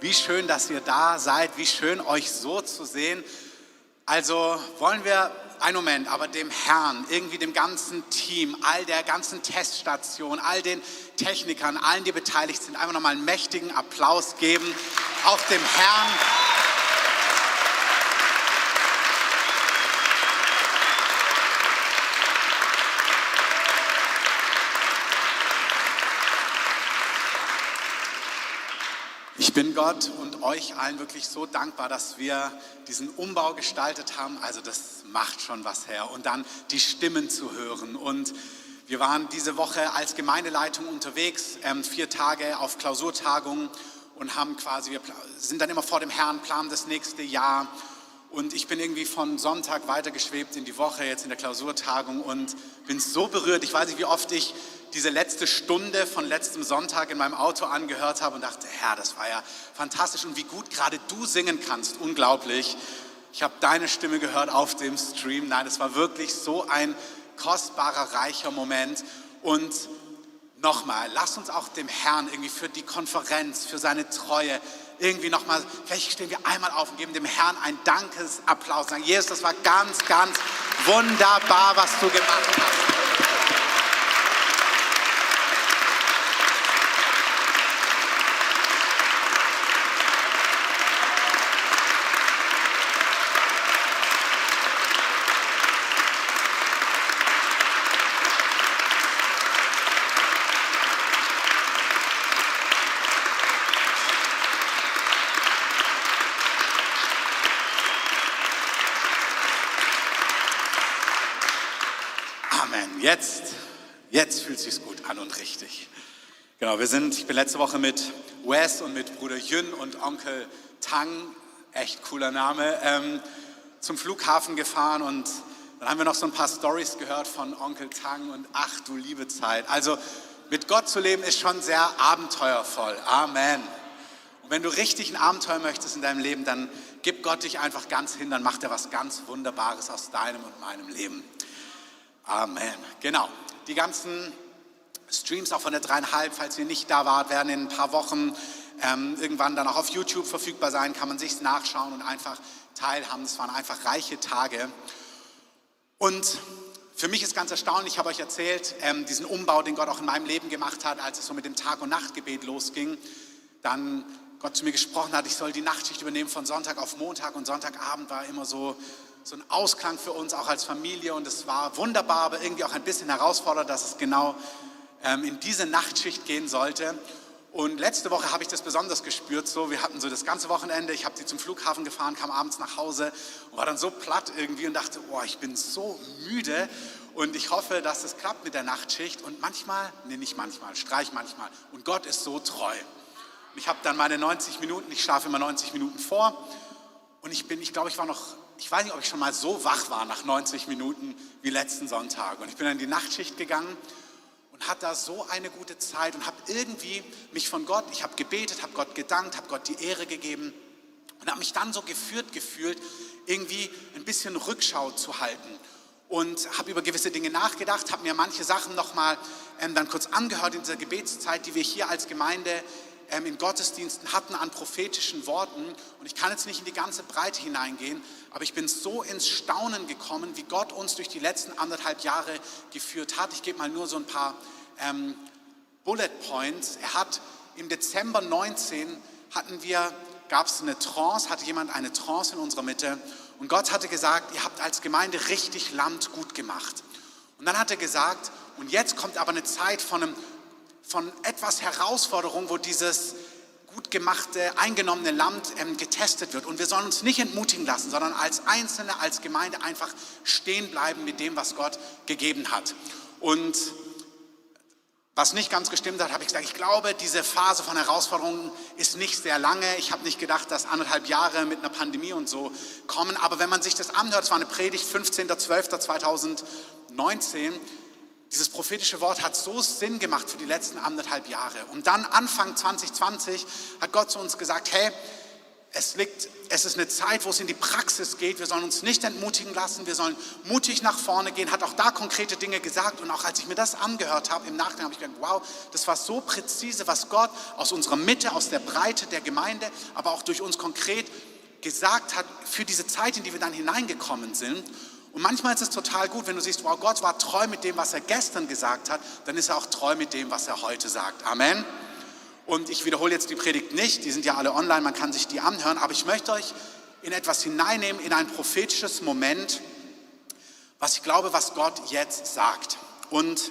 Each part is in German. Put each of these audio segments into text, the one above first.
Wie schön, dass ihr da seid. Wie schön, euch so zu sehen. Also wollen wir einen Moment, aber dem Herrn, irgendwie dem ganzen Team, all der ganzen Teststation, all den Technikern, allen, die beteiligt sind, einfach nochmal einen mächtigen Applaus geben. Auch dem Herrn. Gott und euch allen wirklich so dankbar, dass wir diesen Umbau gestaltet haben. Also das macht schon was her. Und dann die Stimmen zu hören. Und wir waren diese Woche als Gemeindeleitung unterwegs, ähm, vier Tage auf Klausurtagungen und haben quasi, wir sind dann immer vor dem Herrn, planen das nächste Jahr. Und ich bin irgendwie von Sonntag weitergeschwebt in die Woche, jetzt in der Klausurtagung und bin so berührt. Ich weiß nicht, wie oft ich diese letzte Stunde von letztem Sonntag in meinem Auto angehört habe und dachte, Herr, das war ja fantastisch und wie gut gerade du singen kannst, unglaublich. Ich habe deine Stimme gehört auf dem Stream. Nein, es war wirklich so ein kostbarer, reicher Moment. Und nochmal, lass uns auch dem Herrn irgendwie für die Konferenz, für seine Treue, irgendwie nochmal, vielleicht stehen wir einmal auf und geben dem Herrn einen Dankesapplaus. Sagen, Jesus, das war ganz, ganz wunderbar, was du gemacht hast. Jetzt, jetzt fühlt sich gut an und richtig. Genau, wir sind, ich bin letzte Woche mit Wes und mit Bruder Yun und Onkel Tang, echt cooler Name, ähm, zum Flughafen gefahren und dann haben wir noch so ein paar Stories gehört von Onkel Tang und ach du liebe Zeit. Also mit Gott zu leben ist schon sehr abenteuervoll. Amen. Und wenn du richtig ein Abenteuer möchtest in deinem Leben, dann gib Gott dich einfach ganz hin, dann macht er was ganz Wunderbares aus deinem und meinem Leben. Amen. Genau. Die ganzen Streams auch von der dreieinhalb, falls ihr nicht da wart, werden in ein paar Wochen ähm, irgendwann dann auch auf YouTube verfügbar sein. Kann man sich nachschauen und einfach teilhaben. Es waren einfach reiche Tage. Und für mich ist ganz erstaunlich, ich habe euch erzählt, ähm, diesen Umbau, den Gott auch in meinem Leben gemacht hat, als es so mit dem Tag- und Nachtgebet losging. Dann Gott zu mir gesprochen hat, ich soll die Nachtschicht übernehmen von Sonntag auf Montag und Sonntagabend war immer so so ein Ausklang für uns auch als Familie und es war wunderbar, aber irgendwie auch ein bisschen herausfordernd, dass es genau ähm, in diese Nachtschicht gehen sollte. Und letzte Woche habe ich das besonders gespürt. So, wir hatten so das ganze Wochenende. Ich habe sie zum Flughafen gefahren, kam abends nach Hause und war dann so platt irgendwie und dachte, oh, ich bin so müde und ich hoffe, dass es klappt mit der Nachtschicht. Und manchmal, nee, nicht manchmal, streich manchmal. Und Gott ist so treu. Ich habe dann meine 90 Minuten. Ich schlafe immer 90 Minuten vor und ich bin, ich glaube, ich war noch ich weiß nicht, ob ich schon mal so wach war nach 90 Minuten wie letzten Sonntag. Und ich bin dann in die Nachtschicht gegangen und hatte da so eine gute Zeit und habe irgendwie mich von Gott, ich habe gebetet, habe Gott gedankt, habe Gott die Ehre gegeben und habe mich dann so geführt gefühlt, irgendwie ein bisschen Rückschau zu halten und habe über gewisse Dinge nachgedacht, habe mir manche Sachen nochmal ähm, dann kurz angehört in dieser Gebetszeit, die wir hier als Gemeinde in Gottesdiensten hatten an prophetischen Worten. Und ich kann jetzt nicht in die ganze Breite hineingehen, aber ich bin so ins Staunen gekommen, wie Gott uns durch die letzten anderthalb Jahre geführt hat. Ich gebe mal nur so ein paar ähm, Bullet Points. Er hat im Dezember 19 hatten wir, gab es eine Trance, hatte jemand eine Trance in unserer Mitte. Und Gott hatte gesagt, ihr habt als Gemeinde richtig Land gut gemacht. Und dann hat er gesagt, und jetzt kommt aber eine Zeit von einem von etwas Herausforderung, wo dieses gut gemachte, eingenommene Land ähm, getestet wird. Und wir sollen uns nicht entmutigen lassen, sondern als Einzelne, als Gemeinde einfach stehen bleiben mit dem, was Gott gegeben hat. Und was nicht ganz gestimmt hat, habe ich gesagt, ich glaube, diese Phase von Herausforderungen ist nicht sehr lange. Ich habe nicht gedacht, dass anderthalb Jahre mit einer Pandemie und so kommen. Aber wenn man sich das anhört, es war eine Predigt 15.12.2019, dieses prophetische Wort hat so Sinn gemacht für die letzten anderthalb Jahre. Und dann Anfang 2020 hat Gott zu uns gesagt, hey, es, liegt, es ist eine Zeit, wo es in die Praxis geht. Wir sollen uns nicht entmutigen lassen. Wir sollen mutig nach vorne gehen. Hat auch da konkrete Dinge gesagt. Und auch als ich mir das angehört habe, im Nachhinein habe ich gedacht, wow, das war so präzise, was Gott aus unserer Mitte, aus der Breite der Gemeinde, aber auch durch uns konkret gesagt hat für diese Zeit, in die wir dann hineingekommen sind. Und manchmal ist es total gut, wenn du siehst, wow, Gott war treu mit dem, was er gestern gesagt hat, dann ist er auch treu mit dem, was er heute sagt. Amen. Und ich wiederhole jetzt die Predigt nicht, die sind ja alle online, man kann sich die anhören, aber ich möchte euch in etwas hineinnehmen, in ein prophetisches Moment, was ich glaube, was Gott jetzt sagt. Und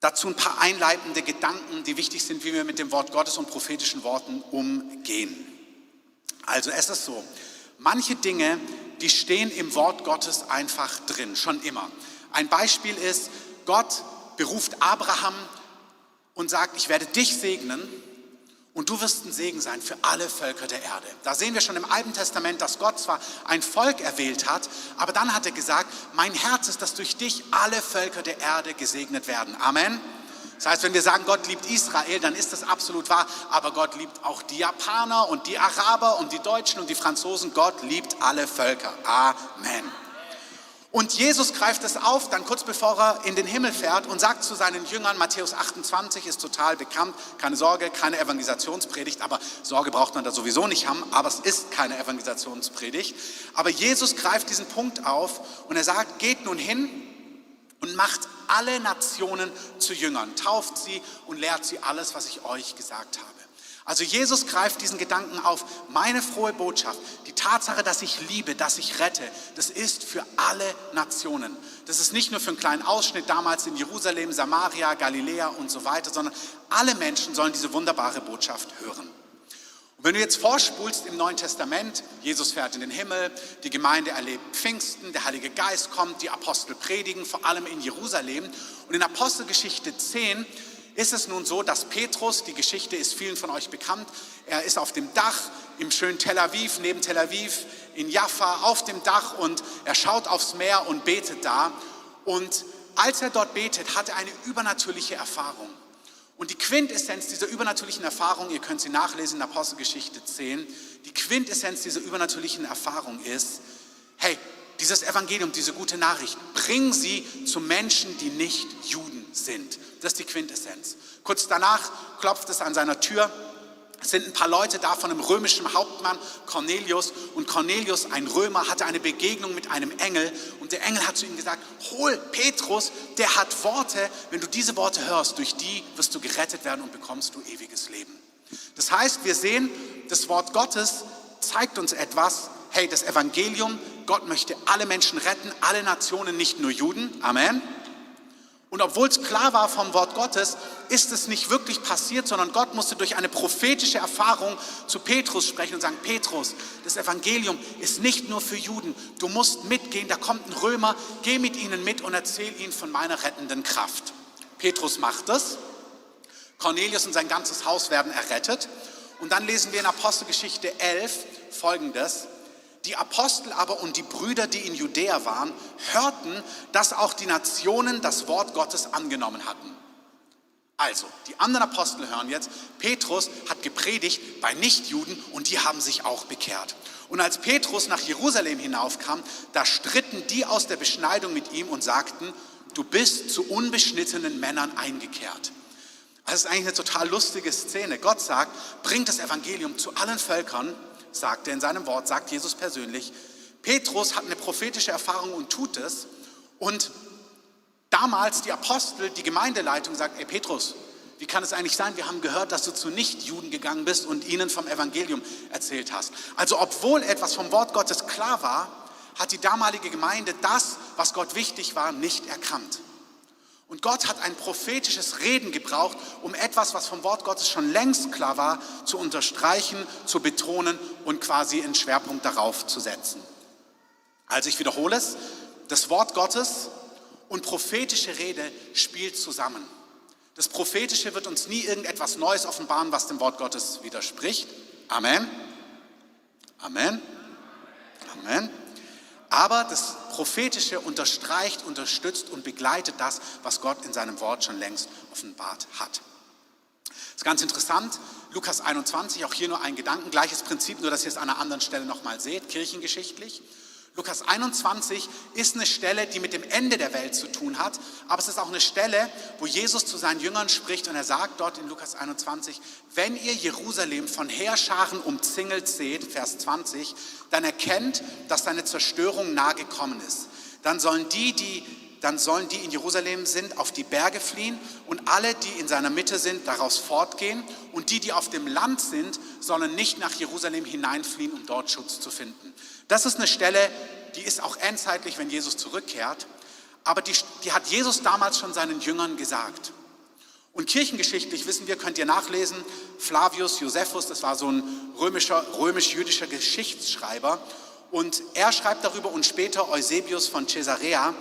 dazu ein paar einleitende Gedanken, die wichtig sind, wie wir mit dem Wort Gottes und prophetischen Worten umgehen. Also es ist so, manche Dinge, die stehen im Wort Gottes einfach drin, schon immer. Ein Beispiel ist, Gott beruft Abraham und sagt, ich werde dich segnen und du wirst ein Segen sein für alle Völker der Erde. Da sehen wir schon im Alten Testament, dass Gott zwar ein Volk erwählt hat, aber dann hat er gesagt, mein Herz ist, dass durch dich alle Völker der Erde gesegnet werden. Amen. Das heißt, wenn wir sagen, Gott liebt Israel, dann ist das absolut wahr, aber Gott liebt auch die Japaner und die Araber und die Deutschen und die Franzosen. Gott liebt alle Völker. Amen. Und Jesus greift es auf, dann kurz bevor er in den Himmel fährt und sagt zu seinen Jüngern, Matthäus 28 ist total bekannt, keine Sorge, keine Evangelisationspredigt, aber Sorge braucht man da sowieso nicht haben, aber es ist keine Evangelisationspredigt. Aber Jesus greift diesen Punkt auf und er sagt, geht nun hin und macht alle Nationen zu Jüngern, tauft sie und lehrt sie alles, was ich euch gesagt habe. Also Jesus greift diesen Gedanken auf, meine frohe Botschaft, die Tatsache, dass ich liebe, dass ich rette, das ist für alle Nationen. Das ist nicht nur für einen kleinen Ausschnitt damals in Jerusalem, Samaria, Galiläa und so weiter, sondern alle Menschen sollen diese wunderbare Botschaft hören. Wenn du jetzt vorspulst im Neuen Testament, Jesus fährt in den Himmel, die Gemeinde erlebt Pfingsten, der Heilige Geist kommt, die Apostel predigen, vor allem in Jerusalem. Und in Apostelgeschichte 10 ist es nun so, dass Petrus, die Geschichte ist vielen von euch bekannt, er ist auf dem Dach im schönen Tel Aviv, neben Tel Aviv, in Jaffa, auf dem Dach und er schaut aufs Meer und betet da. Und als er dort betet, hat er eine übernatürliche Erfahrung. Und die Quintessenz dieser übernatürlichen Erfahrung, ihr könnt sie nachlesen in Apostelgeschichte 10, die Quintessenz dieser übernatürlichen Erfahrung ist, hey, dieses Evangelium, diese gute Nachricht, bring sie zu Menschen, die nicht Juden sind. Das ist die Quintessenz. Kurz danach klopft es an seiner Tür. Es sind ein paar Leute da von einem römischen Hauptmann, Cornelius. Und Cornelius, ein Römer, hatte eine Begegnung mit einem Engel. Und der Engel hat zu ihm gesagt, hol Petrus, der hat Worte. Wenn du diese Worte hörst, durch die wirst du gerettet werden und bekommst du ewiges Leben. Das heißt, wir sehen, das Wort Gottes zeigt uns etwas. Hey, das Evangelium, Gott möchte alle Menschen retten, alle Nationen, nicht nur Juden. Amen. Und obwohl es klar war vom Wort Gottes, ist es nicht wirklich passiert, sondern Gott musste durch eine prophetische Erfahrung zu Petrus sprechen und sagen, Petrus, das Evangelium ist nicht nur für Juden. Du musst mitgehen, da kommt ein Römer, geh mit ihnen mit und erzähl ihnen von meiner rettenden Kraft. Petrus macht es. Cornelius und sein ganzes Haus werden errettet. Und dann lesen wir in Apostelgeschichte 11 folgendes. Die Apostel aber und die Brüder, die in Judäa waren, hörten, dass auch die Nationen das Wort Gottes angenommen hatten. Also, die anderen Apostel hören jetzt, Petrus hat gepredigt bei Nichtjuden und die haben sich auch bekehrt. Und als Petrus nach Jerusalem hinaufkam, da stritten die aus der Beschneidung mit ihm und sagten, du bist zu unbeschnittenen Männern eingekehrt. Das ist eigentlich eine total lustige Szene. Gott sagt, bringt das Evangelium zu allen Völkern sagt er in seinem Wort, sagt Jesus persönlich. Petrus hat eine prophetische Erfahrung und tut es. Und damals die Apostel, die Gemeindeleitung sagt, ey Petrus, wie kann es eigentlich sein, wir haben gehört, dass du zu Nichtjuden gegangen bist und ihnen vom Evangelium erzählt hast. Also obwohl etwas vom Wort Gottes klar war, hat die damalige Gemeinde das, was Gott wichtig war, nicht erkannt. Und Gott hat ein prophetisches Reden gebraucht, um etwas, was vom Wort Gottes schon längst klar war, zu unterstreichen, zu betonen und quasi einen Schwerpunkt darauf zu setzen. Also ich wiederhole es, das Wort Gottes und prophetische Rede spielt zusammen. Das Prophetische wird uns nie irgendetwas Neues offenbaren, was dem Wort Gottes widerspricht. Amen. Amen. Amen. Aber das Prophetische unterstreicht, unterstützt und begleitet das, was Gott in seinem Wort schon längst offenbart hat. Das ist ganz interessant. Lukas 21, auch hier nur ein Gedanken, gleiches Prinzip, nur dass ihr es an einer anderen Stelle nochmal seht, kirchengeschichtlich. Lukas 21 ist eine Stelle, die mit dem Ende der Welt zu tun hat, aber es ist auch eine Stelle, wo Jesus zu seinen Jüngern spricht und er sagt dort in Lukas 21, wenn ihr Jerusalem von Heerscharen umzingelt seht, Vers 20, dann erkennt, dass seine Zerstörung nahe gekommen ist. Dann sollen die, die dann sollen die in Jerusalem sind, auf die Berge fliehen und alle, die in seiner Mitte sind, daraus fortgehen und die, die auf dem Land sind, sollen nicht nach Jerusalem hineinfliehen, um dort Schutz zu finden. Das ist eine Stelle, die ist auch endzeitlich, wenn Jesus zurückkehrt, aber die, die hat Jesus damals schon seinen Jüngern gesagt. Und kirchengeschichtlich wissen wir, könnt ihr nachlesen, Flavius Josephus, das war so ein römischer, römisch-jüdischer Geschichtsschreiber, und er schreibt darüber und später Eusebius von Caesarea,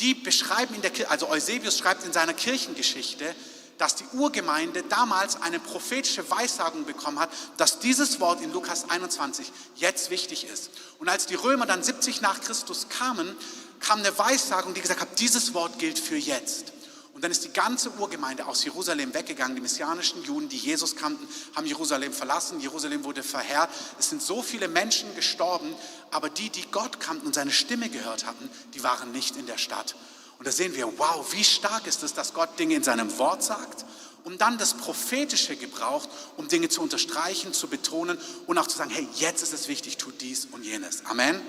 die beschreiben in der also Eusebius schreibt in seiner Kirchengeschichte, dass die Urgemeinde damals eine prophetische Weissagung bekommen hat, dass dieses Wort in Lukas 21 jetzt wichtig ist. Und als die Römer dann 70 nach Christus kamen, kam eine Weissagung, die gesagt hat, dieses Wort gilt für jetzt. Und dann ist die ganze Urgemeinde aus Jerusalem weggegangen. Die messianischen Juden, die Jesus kannten, haben Jerusalem verlassen. Jerusalem wurde verheert. Es sind so viele Menschen gestorben, aber die, die Gott kannten und seine Stimme gehört hatten, die waren nicht in der Stadt. Und da sehen wir, wow, wie stark ist es, dass Gott Dinge in seinem Wort sagt und dann das Prophetische gebraucht, um Dinge zu unterstreichen, zu betonen und auch zu sagen, hey, jetzt ist es wichtig, tut dies und jenes. Amen.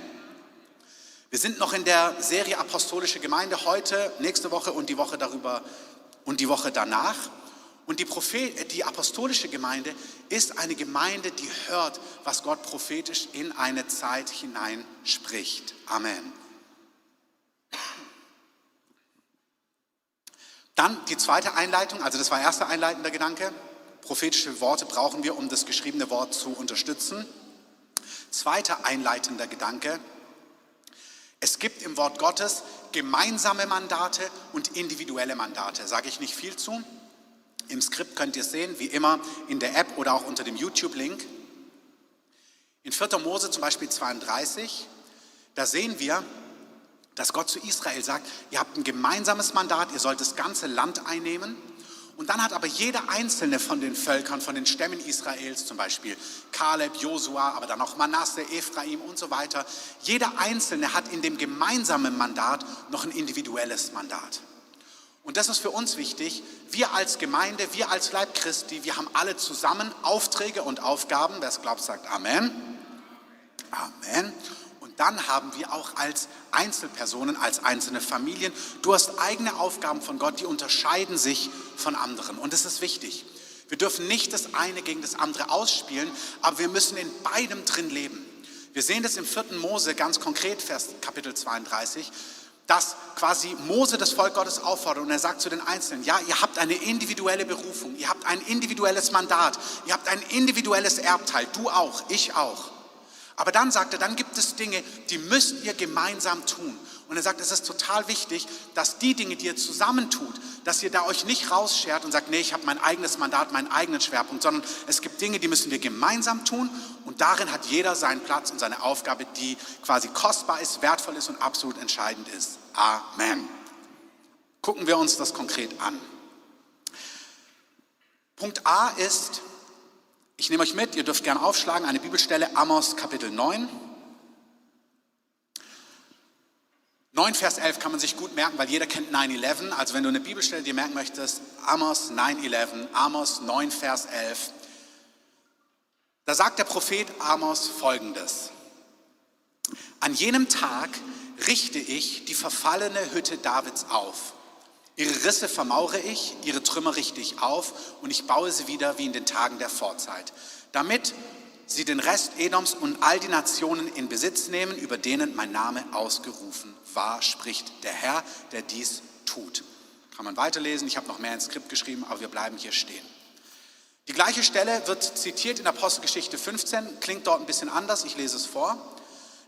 Wir sind noch in der Serie Apostolische Gemeinde heute, nächste Woche und die Woche darüber und die Woche danach. Und die, Prophet, die apostolische Gemeinde ist eine Gemeinde, die hört, was Gott prophetisch in eine Zeit hinein spricht. Amen. Dann die zweite Einleitung, also das war erster einleitender Gedanke. Prophetische Worte brauchen wir, um das geschriebene Wort zu unterstützen. Zweiter einleitender Gedanke, es gibt im Wort Gottes gemeinsame Mandate und individuelle Mandate. Sage ich nicht viel zu. Im Skript könnt ihr es sehen, wie immer in der App oder auch unter dem YouTube-Link. In 4. Mose zum Beispiel 32, da sehen wir, dass Gott zu Israel sagt, ihr habt ein gemeinsames Mandat, ihr sollt das ganze Land einnehmen. Und dann hat aber jeder einzelne von den Völkern, von den Stämmen Israels, zum Beispiel Kaleb, Josua, aber dann auch Manasse, Ephraim und so weiter, jeder einzelne hat in dem gemeinsamen Mandat noch ein individuelles Mandat. Und das ist für uns wichtig. Wir als Gemeinde, wir als Leib Christi, wir haben alle zusammen Aufträge und Aufgaben. Wer es glaubt, sagt Amen. Amen dann haben wir auch als Einzelpersonen, als einzelne Familien, du hast eigene Aufgaben von Gott, die unterscheiden sich von anderen. Und das ist wichtig. Wir dürfen nicht das eine gegen das andere ausspielen, aber wir müssen in beidem drin leben. Wir sehen das im 4. Mose ganz konkret, Vers Kapitel 32, dass quasi Mose das Volk Gottes auffordert und er sagt zu den Einzelnen, ja, ihr habt eine individuelle Berufung, ihr habt ein individuelles Mandat, ihr habt ein individuelles Erbteil, du auch, ich auch. Aber dann sagt er, dann gibt es Dinge, die müsst ihr gemeinsam tun. Und er sagt, es ist total wichtig, dass die Dinge, die ihr zusammentut, dass ihr da euch nicht rausschert und sagt, nee, ich habe mein eigenes Mandat, meinen eigenen Schwerpunkt, sondern es gibt Dinge, die müssen wir gemeinsam tun und darin hat jeder seinen Platz und seine Aufgabe, die quasi kostbar ist, wertvoll ist und absolut entscheidend ist. Amen. Gucken wir uns das konkret an. Punkt A ist, ich nehme euch mit, ihr dürft gerne aufschlagen, eine Bibelstelle, Amos Kapitel 9. 9 Vers 11 kann man sich gut merken, weil jeder kennt 9-11. Also wenn du eine Bibelstelle dir merken möchtest, Amos 9-11, Amos 9 Vers 11. Da sagt der Prophet Amos folgendes. An jenem Tag richte ich die verfallene Hütte Davids auf Ihre Risse vermaure ich, ihre Trümmer richte ich auf und ich baue sie wieder wie in den Tagen der Vorzeit, damit sie den Rest Edoms und all die Nationen in Besitz nehmen, über denen mein Name ausgerufen war, spricht der Herr, der dies tut. Kann man weiterlesen, ich habe noch mehr ins Skript geschrieben, aber wir bleiben hier stehen. Die gleiche Stelle wird zitiert in Apostelgeschichte 15, klingt dort ein bisschen anders, ich lese es vor.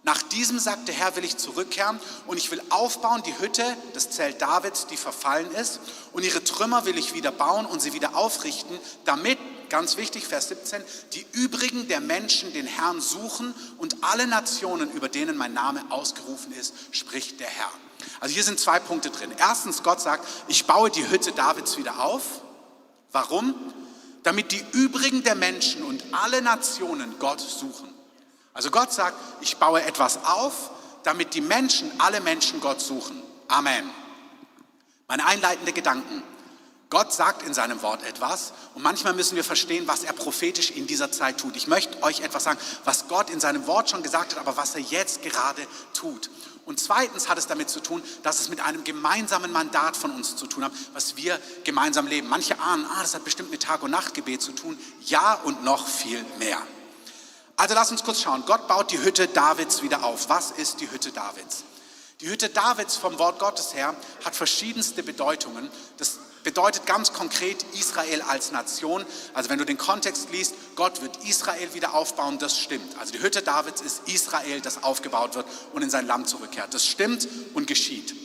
Nach diesem, sagt der Herr, will ich zurückkehren und ich will aufbauen die Hütte, das Zelt Davids, die verfallen ist, und ihre Trümmer will ich wieder bauen und sie wieder aufrichten, damit, ganz wichtig, Vers 17, die übrigen der Menschen den Herrn suchen und alle Nationen, über denen mein Name ausgerufen ist, spricht der Herr. Also hier sind zwei Punkte drin. Erstens, Gott sagt, ich baue die Hütte Davids wieder auf. Warum? damit die übrigen der Menschen und alle Nationen Gott suchen. Also Gott sagt, ich baue etwas auf, damit die Menschen, alle Menschen Gott suchen. Amen. Meine einleitende Gedanken. Gott sagt in seinem Wort etwas und manchmal müssen wir verstehen, was er prophetisch in dieser Zeit tut. Ich möchte euch etwas sagen, was Gott in seinem Wort schon gesagt hat, aber was er jetzt gerade tut. Und zweitens hat es damit zu tun, dass es mit einem gemeinsamen Mandat von uns zu tun hat, was wir gemeinsam leben. Manche ahnen, ah, das hat bestimmt mit Tag- und Nachtgebet zu tun. Ja und noch viel mehr. Also lass uns kurz schauen. Gott baut die Hütte Davids wieder auf. Was ist die Hütte Davids? Die Hütte Davids vom Wort Gottes her hat verschiedenste Bedeutungen. Das bedeutet ganz konkret Israel als Nation. Also wenn du den Kontext liest, Gott wird Israel wieder aufbauen, das stimmt. Also die Hütte Davids ist Israel, das aufgebaut wird und in sein Land zurückkehrt. Das stimmt und geschieht.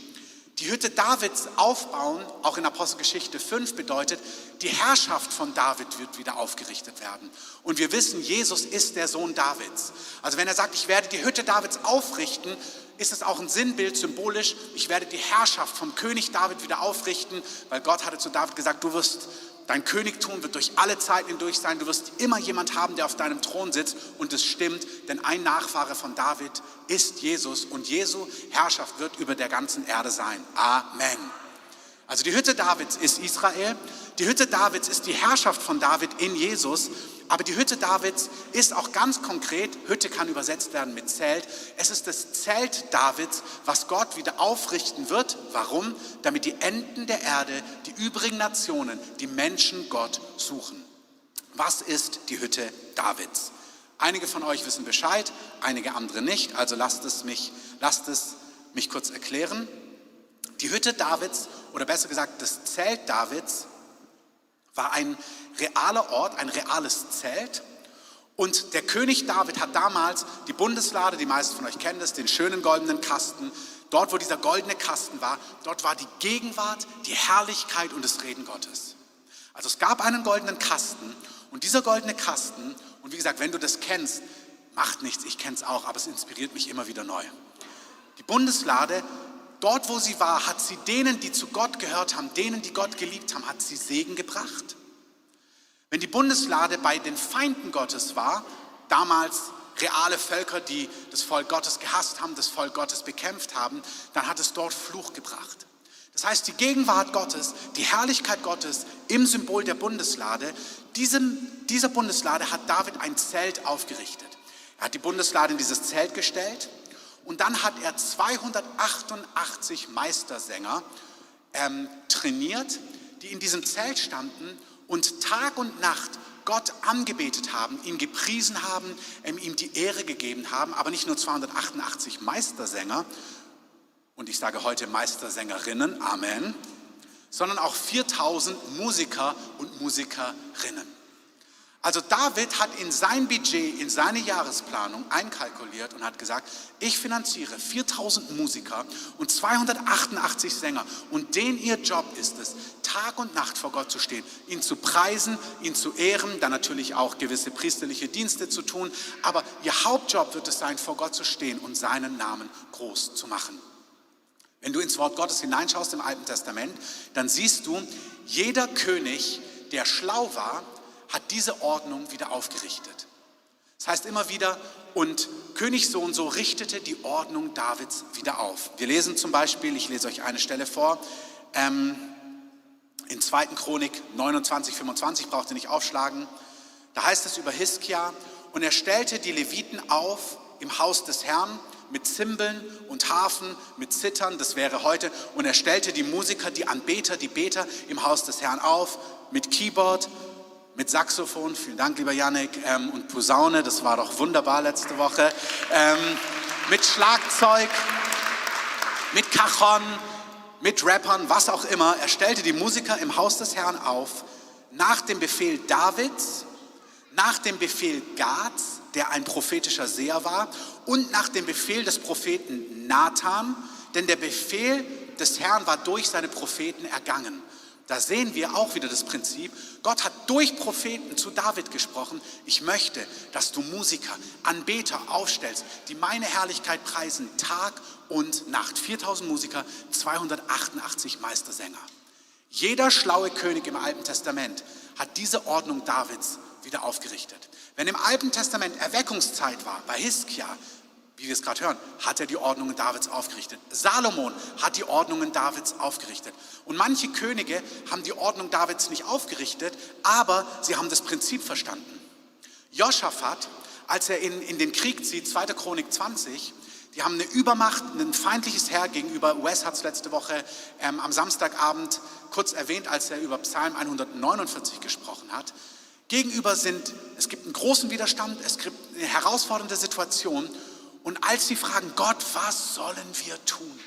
Die Hütte Davids aufbauen, auch in Apostelgeschichte 5, bedeutet, die Herrschaft von David wird wieder aufgerichtet werden. Und wir wissen, Jesus ist der Sohn Davids. Also wenn er sagt, ich werde die Hütte Davids aufrichten, ist es auch ein Sinnbild, symbolisch, ich werde die Herrschaft vom König David wieder aufrichten, weil Gott hatte zu David gesagt, du wirst Dein Königtum wird durch alle Zeiten hindurch sein. Du wirst immer jemand haben, der auf deinem Thron sitzt. Und es stimmt, denn ein Nachfahre von David ist Jesus. Und Jesu Herrschaft wird über der ganzen Erde sein. Amen. Also die Hütte Davids ist Israel. Die Hütte Davids ist die Herrschaft von David in Jesus. Aber die Hütte Davids ist auch ganz konkret, Hütte kann übersetzt werden mit Zelt. Es ist das Zelt Davids, was Gott wieder aufrichten wird. Warum? Damit die Enden der Erde, die übrigen Nationen, die Menschen Gott suchen. Was ist die Hütte Davids? Einige von euch wissen Bescheid, einige andere nicht. Also lasst es mich, lasst es mich kurz erklären. Die Hütte Davids, oder besser gesagt das Zelt Davids, war ein realer Ort, ein reales Zelt. Und der König David hat damals die Bundeslade, die meisten von euch kennen das, den schönen goldenen Kasten. Dort, wo dieser goldene Kasten war, dort war die Gegenwart, die Herrlichkeit und das Reden Gottes. Also es gab einen goldenen Kasten und dieser goldene Kasten, und wie gesagt, wenn du das kennst, macht nichts, ich kenne es auch, aber es inspiriert mich immer wieder neu. Die Bundeslade, dort wo sie war, hat sie denen, die zu Gott gehört haben, denen, die Gott geliebt haben, hat sie Segen gebracht. Wenn die Bundeslade bei den Feinden Gottes war, damals reale Völker, die das Volk Gottes gehasst haben, das Volk Gottes bekämpft haben, dann hat es dort Fluch gebracht. Das heißt, die Gegenwart Gottes, die Herrlichkeit Gottes im Symbol der Bundeslade, diesem, dieser Bundeslade hat David ein Zelt aufgerichtet. Er hat die Bundeslade in dieses Zelt gestellt und dann hat er 288 Meistersänger ähm, trainiert, die in diesem Zelt standen und Tag und Nacht Gott angebetet haben, ihn gepriesen haben, ähm, ihm die Ehre gegeben haben, aber nicht nur 288 Meistersänger, und ich sage heute Meistersängerinnen, Amen, sondern auch 4000 Musiker und Musikerinnen. Also David hat in sein Budget, in seine Jahresplanung einkalkuliert und hat gesagt, ich finanziere 4000 Musiker und 288 Sänger und den ihr Job ist es, Tag und Nacht vor Gott zu stehen, ihn zu preisen, ihn zu ehren, dann natürlich auch gewisse priesterliche Dienste zu tun, aber ihr Hauptjob wird es sein, vor Gott zu stehen und seinen Namen groß zu machen. Wenn du ins Wort Gottes hineinschaust im Alten Testament, dann siehst du, jeder König, der schlau war, hat diese Ordnung wieder aufgerichtet. Das heißt immer wieder, und König so und so richtete die Ordnung Davids wieder auf. Wir lesen zum Beispiel, ich lese euch eine Stelle vor, ähm, in 2. Chronik 29, 25, braucht ihr nicht aufschlagen. Da heißt es über Hiskia, und er stellte die Leviten auf im Haus des Herrn mit Zimbeln und Harfen, mit Zittern, das wäre heute, und er stellte die Musiker, die Anbeter, die Beter im Haus des Herrn auf, mit Keyboard, mit Saxophon, vielen Dank, lieber Yannick, ähm, und Posaune, das war doch wunderbar letzte Woche, ähm, mit Schlagzeug, mit Cajon, mit Rappern, was auch immer. Er stellte die Musiker im Haus des Herrn auf, nach dem Befehl Davids, nach dem Befehl Gads, der ein prophetischer Seher war, und nach dem Befehl des Propheten Nathan, denn der Befehl des Herrn war durch seine Propheten ergangen. Da sehen wir auch wieder das Prinzip, Gott hat durch Propheten zu David gesprochen, ich möchte, dass du Musiker, Anbeter aufstellst, die meine Herrlichkeit preisen, Tag und Nacht. 4000 Musiker, 288 Meistersänger. Jeder schlaue König im Alten Testament hat diese Ordnung Davids wieder aufgerichtet. Wenn im Alten Testament Erweckungszeit war, bei Hiskia, wie wir es gerade hören, hat er die Ordnungen Davids aufgerichtet. Salomon hat die Ordnungen Davids aufgerichtet. Und manche Könige haben die Ordnung Davids nicht aufgerichtet, aber sie haben das Prinzip verstanden. Joschafat, als er in, in den Krieg zieht, 2. Chronik 20, die haben eine Übermacht, ein feindliches Heer gegenüber. Wes hat es letzte Woche ähm, am Samstagabend kurz erwähnt, als er über Psalm 149 gesprochen hat. Gegenüber sind, es gibt einen großen Widerstand, es gibt eine herausfordernde Situation. Und als sie fragen, Gott, was sollen wir tun?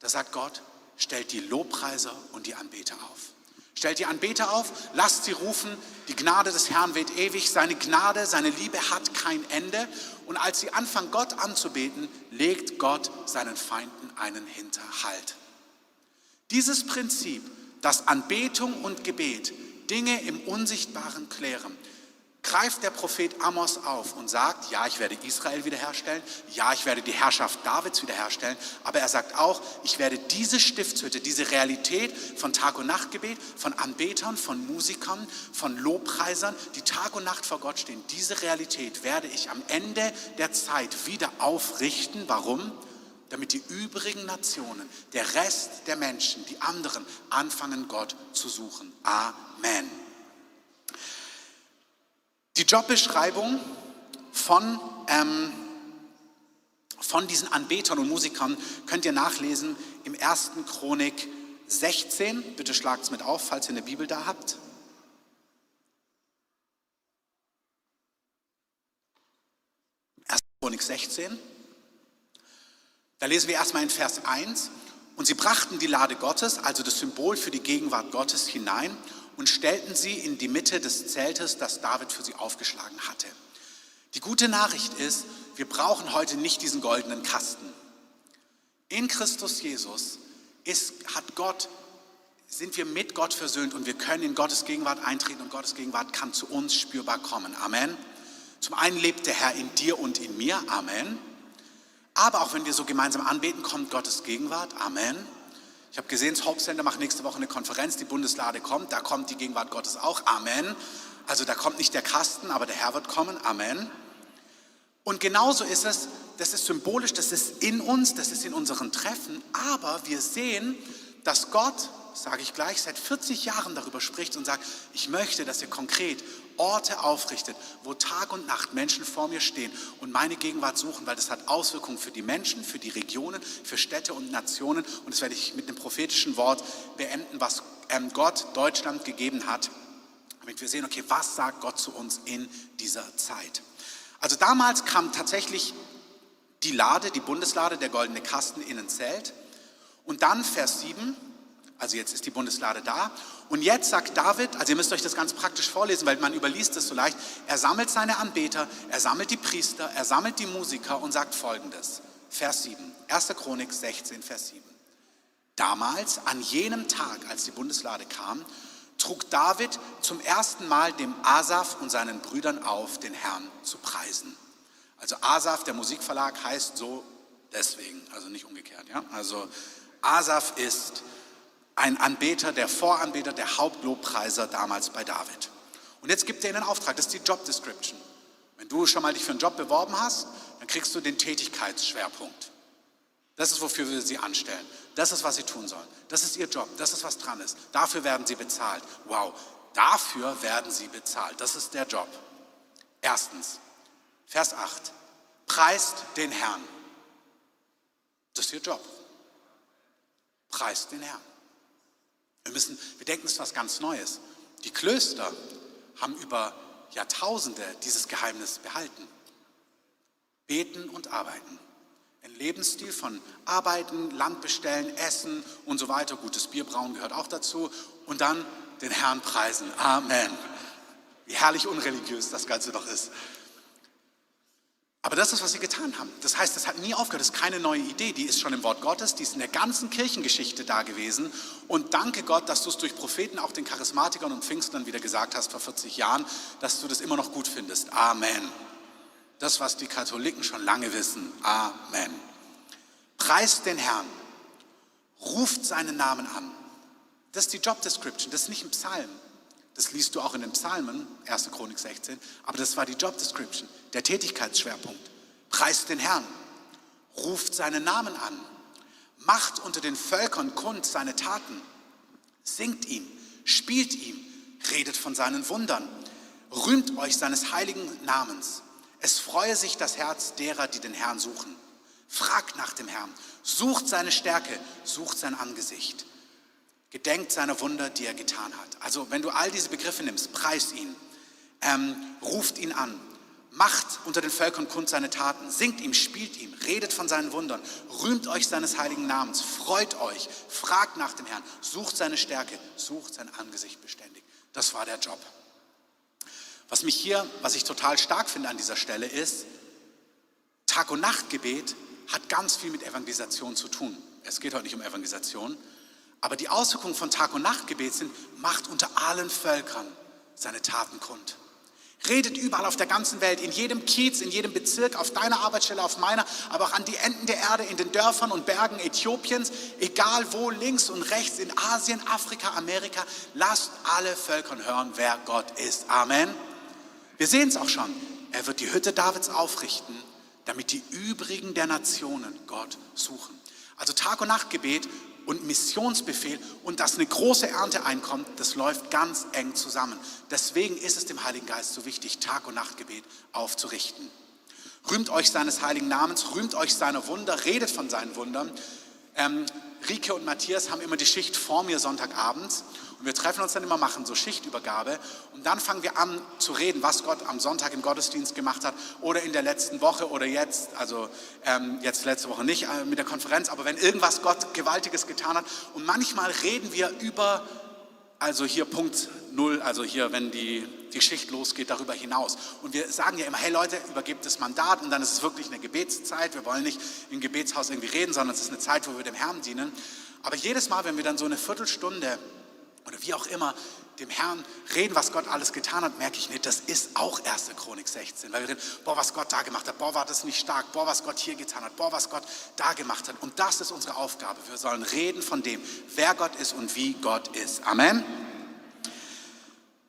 Da sagt Gott, stellt die Lobpreiser und die Anbeter auf. Stellt die Anbeter auf, lasst sie rufen, die Gnade des Herrn wird ewig, seine Gnade, seine Liebe hat kein Ende. Und als sie anfangen, Gott anzubeten, legt Gott seinen Feinden einen Hinterhalt. Dieses Prinzip, dass Anbetung und Gebet Dinge im Unsichtbaren klären, greift der Prophet Amos auf und sagt, ja, ich werde Israel wiederherstellen, ja, ich werde die Herrschaft Davids wiederherstellen, aber er sagt auch, ich werde diese Stiftshütte, diese Realität von Tag- und Nachtgebet, von Anbetern, von Musikern, von Lobpreisern, die Tag und Nacht vor Gott stehen, diese Realität werde ich am Ende der Zeit wieder aufrichten. Warum? Damit die übrigen Nationen, der Rest der Menschen, die anderen, anfangen, Gott zu suchen. Amen. Jobbeschreibung von, ähm, von diesen Anbetern und Musikern könnt ihr nachlesen im 1. Chronik 16. Bitte schlagt es mit auf, falls ihr eine Bibel da habt. Chronik 16. Da lesen wir erstmal in Vers 1. Und sie brachten die Lade Gottes, also das Symbol für die Gegenwart Gottes, hinein und stellten sie in die Mitte des Zeltes, das David für sie aufgeschlagen hatte. Die gute Nachricht ist, wir brauchen heute nicht diesen goldenen Kasten. In Christus Jesus ist, hat Gott, sind wir mit Gott versöhnt und wir können in Gottes Gegenwart eintreten und Gottes Gegenwart kann zu uns spürbar kommen. Amen. Zum einen lebt der Herr in dir und in mir. Amen. Aber auch wenn wir so gemeinsam anbeten, kommt Gottes Gegenwart. Amen. Ich habe gesehen, das Hope Center macht nächste Woche eine Konferenz, die Bundeslade kommt, da kommt die Gegenwart Gottes auch. Amen. Also da kommt nicht der Kasten, aber der Herr wird kommen. Amen. Und genauso ist es, das ist symbolisch, das ist in uns, das ist in unseren Treffen, aber wir sehen, dass Gott, sage ich gleich, seit 40 Jahren darüber spricht und sagt, ich möchte, dass ihr konkret Orte aufrichtet, wo Tag und Nacht Menschen vor mir stehen und meine Gegenwart suchen, weil das hat Auswirkungen für die Menschen, für die Regionen, für Städte und Nationen. Und das werde ich mit einem prophetischen Wort beenden, was ähm, Gott Deutschland gegeben hat, damit wir sehen, okay, was sagt Gott zu uns in dieser Zeit? Also damals kam tatsächlich die Lade, die Bundeslade, der goldene Kasten in ein Zelt. Und dann Vers 7, also jetzt ist die Bundeslade da. Und jetzt sagt David, also ihr müsst euch das ganz praktisch vorlesen, weil man überliest es so leicht, er sammelt seine Anbeter, er sammelt die Priester, er sammelt die Musiker und sagt folgendes. Vers 7, 1. Chronik 16, Vers 7. Damals, an jenem Tag, als die Bundeslade kam, trug David zum ersten Mal dem Asaf und seinen Brüdern auf, den Herrn zu preisen. Also Asaf, der Musikverlag, heißt so deswegen, also nicht umgekehrt. Ja? Also Asaf ist ein Anbeter, der Voranbeter, der Hauptlobpreiser damals bei David. Und jetzt gibt er ihnen einen Auftrag, das ist die Job Description. Wenn du schon mal dich für einen Job beworben hast, dann kriegst du den Tätigkeitsschwerpunkt. Das ist, wofür wir sie anstellen. Das ist, was sie tun sollen. Das ist ihr Job. Das ist, was dran ist. Dafür werden sie bezahlt. Wow, dafür werden sie bezahlt. Das ist der Job. Erstens, Vers 8. Preist den Herrn. Das ist ihr Job. Preist den Herrn. Wir, müssen, wir denken, es ist was ganz Neues. Die Klöster haben über Jahrtausende dieses Geheimnis behalten. Beten und arbeiten. Ein Lebensstil von Arbeiten, Land bestellen, Essen und so weiter. Gutes Bier brauen gehört auch dazu. Und dann den Herrn preisen. Amen. Wie herrlich unreligiös das Ganze doch ist. Aber das ist, was sie getan haben. Das heißt, das hat nie aufgehört. Das ist keine neue Idee. Die ist schon im Wort Gottes, die ist in der ganzen Kirchengeschichte da gewesen. Und danke Gott, dass du es durch Propheten, auch den Charismatikern und Pfingstlern wieder gesagt hast vor 40 Jahren, dass du das immer noch gut findest. Amen. Das, was die Katholiken schon lange wissen. Amen. Preist den Herrn. Ruft seinen Namen an. Das ist die Job Description. Das ist nicht ein Psalm. Das liest du auch in den Psalmen, 1. Chronik 16. Aber das war die Job Description, der Tätigkeitsschwerpunkt. Preist den Herrn, ruft seinen Namen an, macht unter den Völkern kund seine Taten, singt ihm, spielt ihm, redet von seinen Wundern, rühmt euch seines heiligen Namens. Es freue sich das Herz derer, die den Herrn suchen. Fragt nach dem Herrn, sucht seine Stärke, sucht sein Angesicht. Gedenkt seiner Wunder, die er getan hat. Also wenn du all diese Begriffe nimmst, preist ihn, ähm, ruft ihn an, macht unter den Völkern kund seine Taten, singt ihm, spielt ihm, redet von seinen Wundern, rühmt euch seines heiligen Namens, freut euch, fragt nach dem Herrn, sucht seine Stärke, sucht sein Angesicht beständig. Das war der Job. Was mich hier, was ich total stark finde an dieser Stelle ist, Tag- und Nachtgebet hat ganz viel mit Evangelisation zu tun. Es geht heute nicht um Evangelisation, aber die Auswirkungen von Tag- und Nachtgebet sind, macht unter allen Völkern seine Taten kund. Redet überall auf der ganzen Welt, in jedem Kiez, in jedem Bezirk, auf deiner Arbeitsstelle, auf meiner, aber auch an die Enden der Erde, in den Dörfern und Bergen Äthiopiens, egal wo, links und rechts, in Asien, Afrika, Amerika. Lasst alle Völkern hören, wer Gott ist. Amen. Wir sehen es auch schon. Er wird die Hütte Davids aufrichten, damit die übrigen der Nationen Gott suchen. Also Tag- und Nachtgebet und Missionsbefehl und dass eine große Ernte einkommt, das läuft ganz eng zusammen. Deswegen ist es dem Heiligen Geist so wichtig, Tag- und Nachtgebet aufzurichten. Rühmt euch seines heiligen Namens, rühmt euch seiner Wunder, redet von seinen Wundern. Ähm, Rike und Matthias haben immer die Schicht vor mir Sonntagabends und wir treffen uns dann immer, machen so Schichtübergabe und dann fangen wir an zu reden, was Gott am Sonntag im Gottesdienst gemacht hat oder in der letzten Woche oder jetzt, also ähm, jetzt letzte Woche nicht äh, mit der Konferenz, aber wenn irgendwas Gott Gewaltiges getan hat. Und manchmal reden wir über, also hier Punkt Null, also hier, wenn die, die Schicht losgeht, darüber hinaus. Und wir sagen ja immer, hey Leute, übergebt das Mandat und dann ist es wirklich eine Gebetszeit. Wir wollen nicht im Gebetshaus irgendwie reden, sondern es ist eine Zeit, wo wir dem Herrn dienen. Aber jedes Mal, wenn wir dann so eine Viertelstunde oder wie auch immer dem Herrn reden, was Gott alles getan hat, merke ich nicht, das ist auch 1. Chronik 16. Weil wir reden, boah, was Gott da gemacht hat, boah, war das nicht stark, boah, was Gott hier getan hat, boah, was Gott da gemacht hat. Und das ist unsere Aufgabe. Wir sollen reden von dem, wer Gott ist und wie Gott ist. Amen.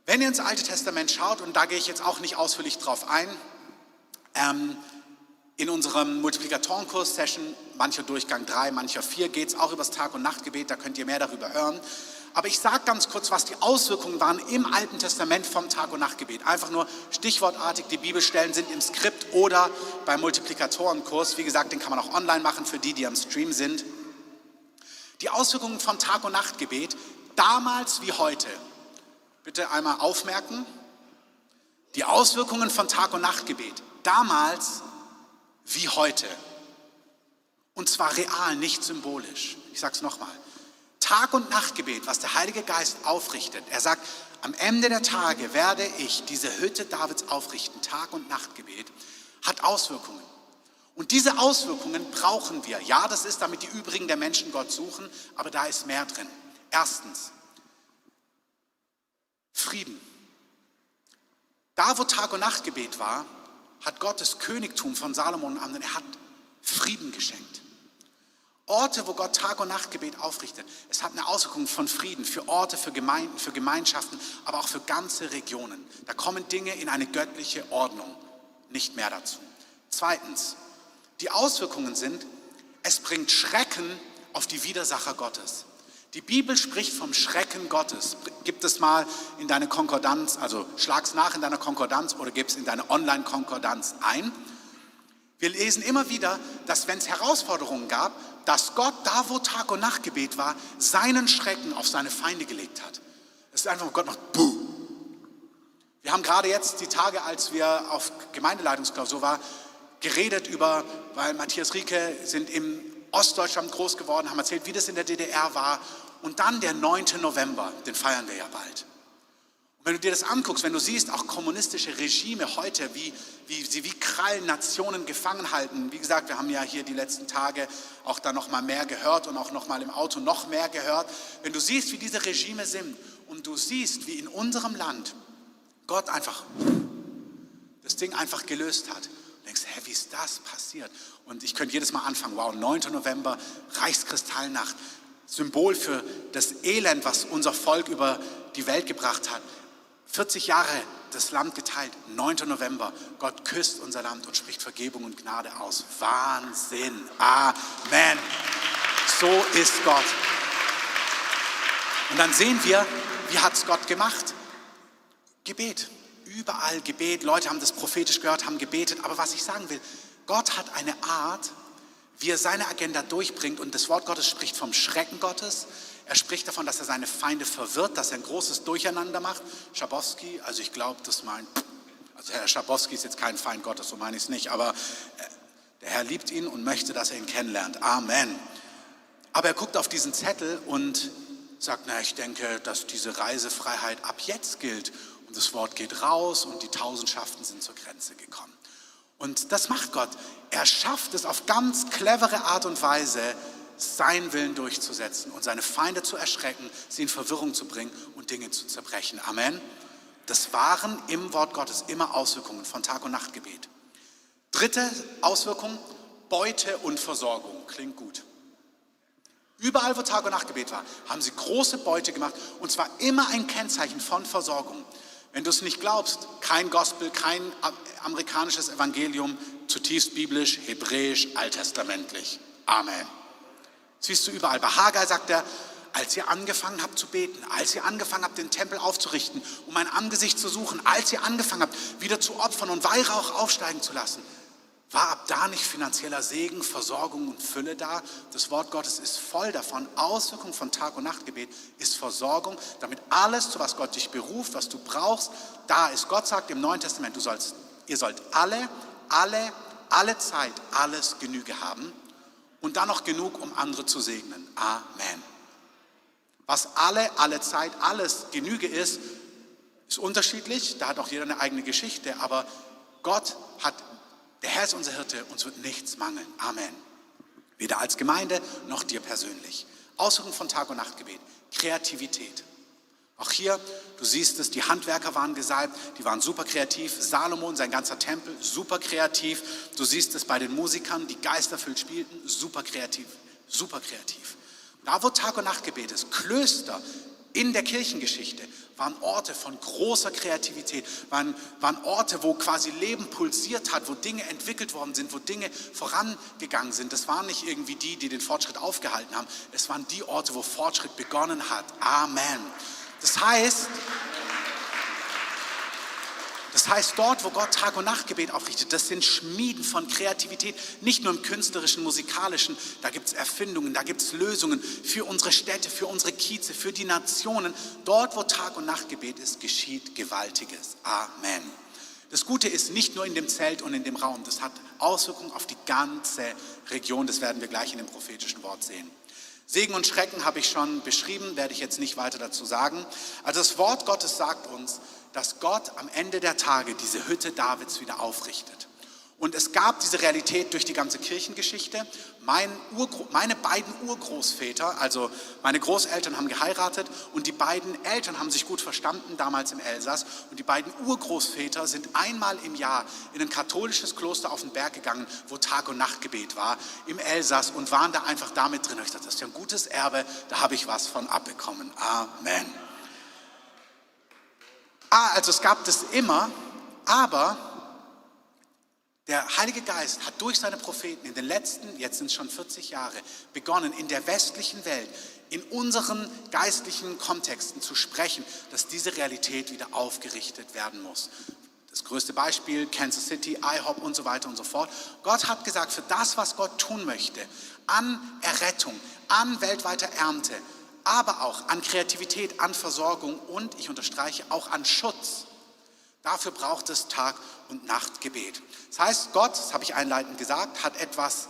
Wenn ihr ins Alte Testament schaut, und da gehe ich jetzt auch nicht ausführlich drauf ein, ähm, in unserem Multiplikatorenkurs Session, mancher Durchgang 3, mancher 4, geht es auch über das Tag- und Nachtgebet, da könnt ihr mehr darüber hören. Aber ich sage ganz kurz, was die Auswirkungen waren im Alten Testament vom Tag- und Nachtgebet. Einfach nur stichwortartig, die Bibelstellen sind im Skript oder beim Multiplikatorenkurs. Wie gesagt, den kann man auch online machen für die, die am Stream sind. Die Auswirkungen von Tag- und Nachtgebet, damals wie heute. Bitte einmal aufmerken. Die Auswirkungen von Tag- und Nachtgebet, damals wie heute. Und zwar real, nicht symbolisch. Ich sage es nochmal. Tag- und Nachtgebet, was der Heilige Geist aufrichtet. Er sagt, am Ende der Tage werde ich diese Hütte Davids aufrichten. Tag- und Nachtgebet hat Auswirkungen. Und diese Auswirkungen brauchen wir. Ja, das ist, damit die übrigen der Menschen Gott suchen, aber da ist mehr drin. Erstens, Frieden. Da, wo Tag- und Nachtgebet war, hat Gott das Königtum von Salomon an, er hat Frieden geschenkt. Orte, wo Gott Tag- und Nachtgebet aufrichtet. Es hat eine Auswirkung von Frieden für Orte, für Gemeinden, für Gemeinschaften, aber auch für ganze Regionen. Da kommen Dinge in eine göttliche Ordnung, nicht mehr dazu. Zweitens, die Auswirkungen sind, es bringt Schrecken auf die Widersacher Gottes. Die Bibel spricht vom Schrecken Gottes. Gib es mal in deine Konkordanz, also schlag's nach in deiner Konkordanz oder gib es in deine Online-Konkordanz ein. Wir lesen immer wieder, dass wenn es Herausforderungen gab, dass Gott da, wo Tag- und Nachtgebet war, seinen Schrecken auf seine Feinde gelegt hat. Es ist einfach, Gott macht Buh. Wir haben gerade jetzt die Tage, als wir auf Gemeindeleitungsklausur waren, geredet über, weil Matthias Rieke sind im Ostdeutschland groß geworden, haben erzählt, wie das in der DDR war. Und dann der 9. November, den feiern wir ja bald. Und wenn du dir das anguckst, wenn du siehst, auch kommunistische Regime heute, wie, wie sie wie Krallen Nationen gefangen halten. Wie gesagt, wir haben ja hier die letzten Tage auch da noch mal mehr gehört und auch noch mal im Auto noch mehr gehört. Wenn du siehst, wie diese Regime sind und du siehst, wie in unserem Land Gott einfach das Ding einfach gelöst hat, und denkst, hä, wie ist das passiert? Und ich könnte jedes Mal anfangen, wow, 9. November, Reichskristallnacht, Symbol für das Elend, was unser Volk über die Welt gebracht hat. 40 Jahre das Land geteilt, 9. November. Gott küsst unser Land und spricht Vergebung und Gnade aus. Wahnsinn. Amen. So ist Gott. Und dann sehen wir, wie hat es Gott gemacht? Gebet. Überall Gebet. Leute haben das prophetisch gehört, haben gebetet. Aber was ich sagen will, Gott hat eine Art, wie er seine Agenda durchbringt. Und das Wort Gottes spricht vom Schrecken Gottes. Er spricht davon, dass er seine Feinde verwirrt, dass er ein großes Durcheinander macht. Schabowski, also ich glaube, das meint, also Herr Schabowski ist jetzt kein Feind Gottes, so meine ich es nicht, aber äh, der Herr liebt ihn und möchte, dass er ihn kennenlernt. Amen. Aber er guckt auf diesen Zettel und sagt, na, ich denke, dass diese Reisefreiheit ab jetzt gilt. Und das Wort geht raus und die Tausendschaften sind zur Grenze gekommen. Und das macht Gott. Er schafft es auf ganz clevere Art und Weise, seinen Willen durchzusetzen und seine Feinde zu erschrecken, sie in Verwirrung zu bringen und Dinge zu zerbrechen. Amen. Das waren im Wort Gottes immer Auswirkungen von Tag- und Nachtgebet. Dritte Auswirkung, Beute und Versorgung. Klingt gut. Überall, wo Tag- und Nachtgebet war, haben sie große Beute gemacht und zwar immer ein Kennzeichen von Versorgung. Wenn du es nicht glaubst, kein Gospel, kein amerikanisches Evangelium, zutiefst biblisch, hebräisch, alttestamentlich. Amen. Siehst du überall. Bei Haggai sagt er, als ihr angefangen habt zu beten, als ihr angefangen habt, den Tempel aufzurichten, um mein Angesicht zu suchen, als ihr angefangen habt, wieder zu opfern und Weihrauch aufsteigen zu lassen, war ab da nicht finanzieller Segen, Versorgung und Fülle da? Das Wort Gottes ist voll davon. Auswirkung von Tag- und Nachtgebet ist Versorgung, damit alles, zu was Gott dich beruft, was du brauchst, da ist. Gott sagt im Neuen Testament, du sollst, ihr sollt alle, alle, alle Zeit alles Genüge haben und dann noch genug, um andere zu segnen. Amen. Was alle, alle Zeit, alles Genüge ist, ist unterschiedlich. Da hat auch jeder eine eigene Geschichte. Aber Gott hat, der Herr ist unser Hirte, uns wird nichts mangeln. Amen. Weder als Gemeinde noch dir persönlich. Auswirkungen von Tag- und Nachtgebet. Kreativität. Auch hier, du siehst es, die Handwerker waren gesalbt, die waren super kreativ. Salomon, sein ganzer Tempel, super kreativ. Du siehst es bei den Musikern, die geisterfüllt spielten, super kreativ, super kreativ. Da, wo Tag- und Nachtgebet ist, Klöster in der Kirchengeschichte, waren Orte von großer Kreativität, waren, waren Orte, wo quasi Leben pulsiert hat, wo Dinge entwickelt worden sind, wo Dinge vorangegangen sind. Das waren nicht irgendwie die, die den Fortschritt aufgehalten haben. Es waren die Orte, wo Fortschritt begonnen hat. Amen. Das heißt, das heißt, dort, wo Gott Tag- und Nachtgebet aufrichtet, das sind Schmieden von Kreativität, nicht nur im künstlerischen, musikalischen, da gibt es Erfindungen, da gibt es Lösungen für unsere Städte, für unsere Kieze, für die Nationen. Dort, wo Tag- und Nachtgebet ist, geschieht Gewaltiges. Amen. Das Gute ist nicht nur in dem Zelt und in dem Raum, das hat Auswirkungen auf die ganze Region, das werden wir gleich in dem prophetischen Wort sehen. Segen und Schrecken habe ich schon beschrieben, werde ich jetzt nicht weiter dazu sagen. Also das Wort Gottes sagt uns, dass Gott am Ende der Tage diese Hütte Davids wieder aufrichtet. Und es gab diese Realität durch die ganze Kirchengeschichte. Mein meine beiden Urgroßväter, also meine Großeltern haben geheiratet und die beiden Eltern haben sich gut verstanden damals im Elsass. Und die beiden Urgroßväter sind einmal im Jahr in ein katholisches Kloster auf den Berg gegangen, wo Tag- und Nachtgebet war, im Elsass und waren da einfach damit drin. Und ich dachte, das ist ja ein gutes Erbe, da habe ich was von abbekommen. Amen. Ah, also es gab das immer, aber der Heilige Geist hat durch seine Propheten in den letzten, jetzt sind es schon 40 Jahre, begonnen, in der westlichen Welt, in unseren geistlichen Kontexten zu sprechen, dass diese Realität wieder aufgerichtet werden muss. Das größte Beispiel, Kansas City, IHOP und so weiter und so fort. Gott hat gesagt, für das, was Gott tun möchte, an Errettung, an weltweiter Ernte, aber auch an Kreativität, an Versorgung und, ich unterstreiche, auch an Schutz, Dafür braucht es Tag- und Nachtgebet. Das heißt, Gott, das habe ich einleitend gesagt, hat etwas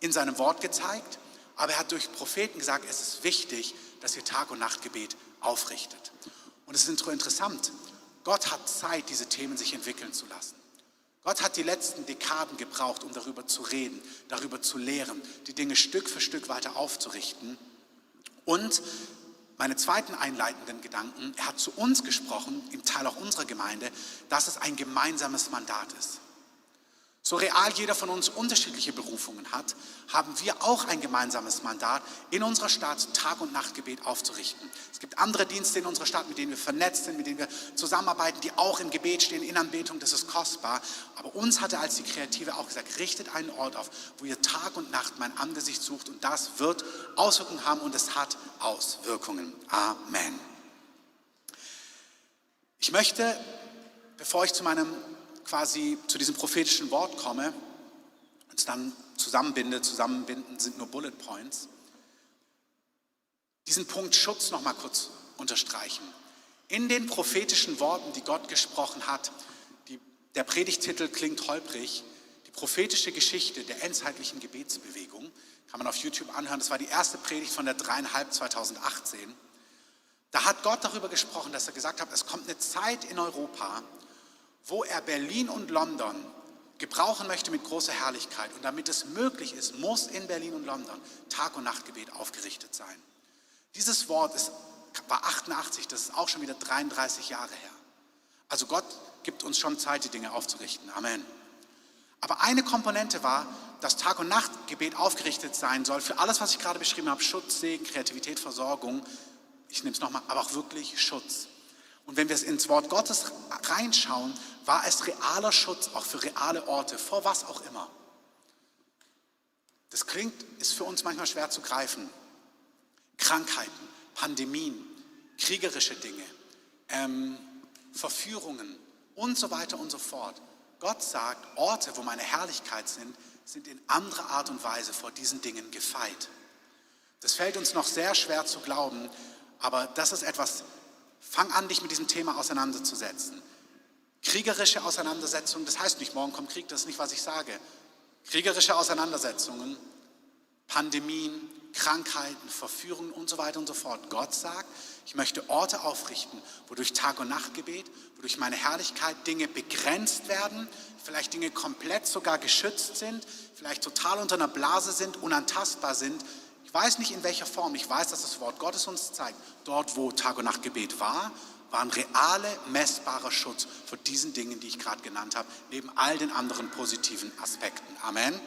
in seinem Wort gezeigt, aber er hat durch Propheten gesagt, es ist wichtig, dass ihr Tag- und Nachtgebet aufrichtet. Und es ist interessant, Gott hat Zeit, diese Themen sich entwickeln zu lassen. Gott hat die letzten Dekaden gebraucht, um darüber zu reden, darüber zu lehren, die Dinge Stück für Stück weiter aufzurichten. Und meine zweiten einleitenden Gedanken, er hat zu uns gesprochen, im Teil auch unserer Gemeinde, dass es ein gemeinsames Mandat ist. So real jeder von uns unterschiedliche Berufungen hat, haben wir auch ein gemeinsames Mandat, in unserer Stadt Tag- und Nachtgebet aufzurichten. Es gibt andere Dienste in unserer Stadt, mit denen wir vernetzt sind, mit denen wir zusammenarbeiten, die auch im Gebet stehen, in Anbetung, das ist kostbar. Aber uns hat er als die Kreative auch gesagt, richtet einen Ort auf, wo ihr Tag und Nacht mein Angesicht sucht und das wird Auswirkungen haben und es hat Auswirkungen. Amen. Ich möchte, bevor ich zu meinem quasi zu diesem prophetischen Wort komme und es dann zusammenbinde, zusammenbinden sind nur Bullet Points, diesen Punkt Schutz noch mal kurz unterstreichen. In den prophetischen Worten, die Gott gesprochen hat, die, der Predigtitel klingt holprig, die prophetische Geschichte der endzeitlichen Gebetsbewegung, kann man auf YouTube anhören, das war die erste Predigt von der dreieinhalb 2018. Da hat Gott darüber gesprochen, dass er gesagt hat, es kommt eine Zeit in Europa, wo er Berlin und London gebrauchen möchte mit großer Herrlichkeit. Und damit es möglich ist, muss in Berlin und London Tag- und Nachtgebet aufgerichtet sein. Dieses Wort ist, war 88, das ist auch schon wieder 33 Jahre her. Also Gott gibt uns schon Zeit, die Dinge aufzurichten. Amen. Aber eine Komponente war, dass Tag- und Nachtgebet aufgerichtet sein soll für alles, was ich gerade beschrieben habe, Schutz, Segen, Kreativität, Versorgung. Ich nehme es nochmal, aber auch wirklich Schutz. Und wenn wir ins Wort Gottes reinschauen, war es realer Schutz auch für reale Orte, vor was auch immer. Das klingt, ist für uns manchmal schwer zu greifen. Krankheiten, Pandemien, kriegerische Dinge, ähm, Verführungen und so weiter und so fort. Gott sagt, Orte, wo meine Herrlichkeit sind, sind in anderer Art und Weise vor diesen Dingen gefeit. Das fällt uns noch sehr schwer zu glauben, aber das ist etwas, fang an, dich mit diesem Thema auseinanderzusetzen. Kriegerische Auseinandersetzungen, das heißt nicht, morgen kommt Krieg, das ist nicht, was ich sage. Kriegerische Auseinandersetzungen, Pandemien, Krankheiten, Verführungen und so weiter und so fort. Gott sagt, ich möchte Orte aufrichten, wo durch Tag- und Nachtgebet, wo durch meine Herrlichkeit Dinge begrenzt werden, vielleicht Dinge komplett sogar geschützt sind, vielleicht total unter einer Blase sind, unantastbar sind. Ich weiß nicht in welcher Form, ich weiß, dass das Wort Gottes uns zeigt, dort wo Tag- und Nachtgebet war, war ein reale, messbarer Schutz vor diesen Dingen, die ich gerade genannt habe, neben all den anderen positiven Aspekten. Amen.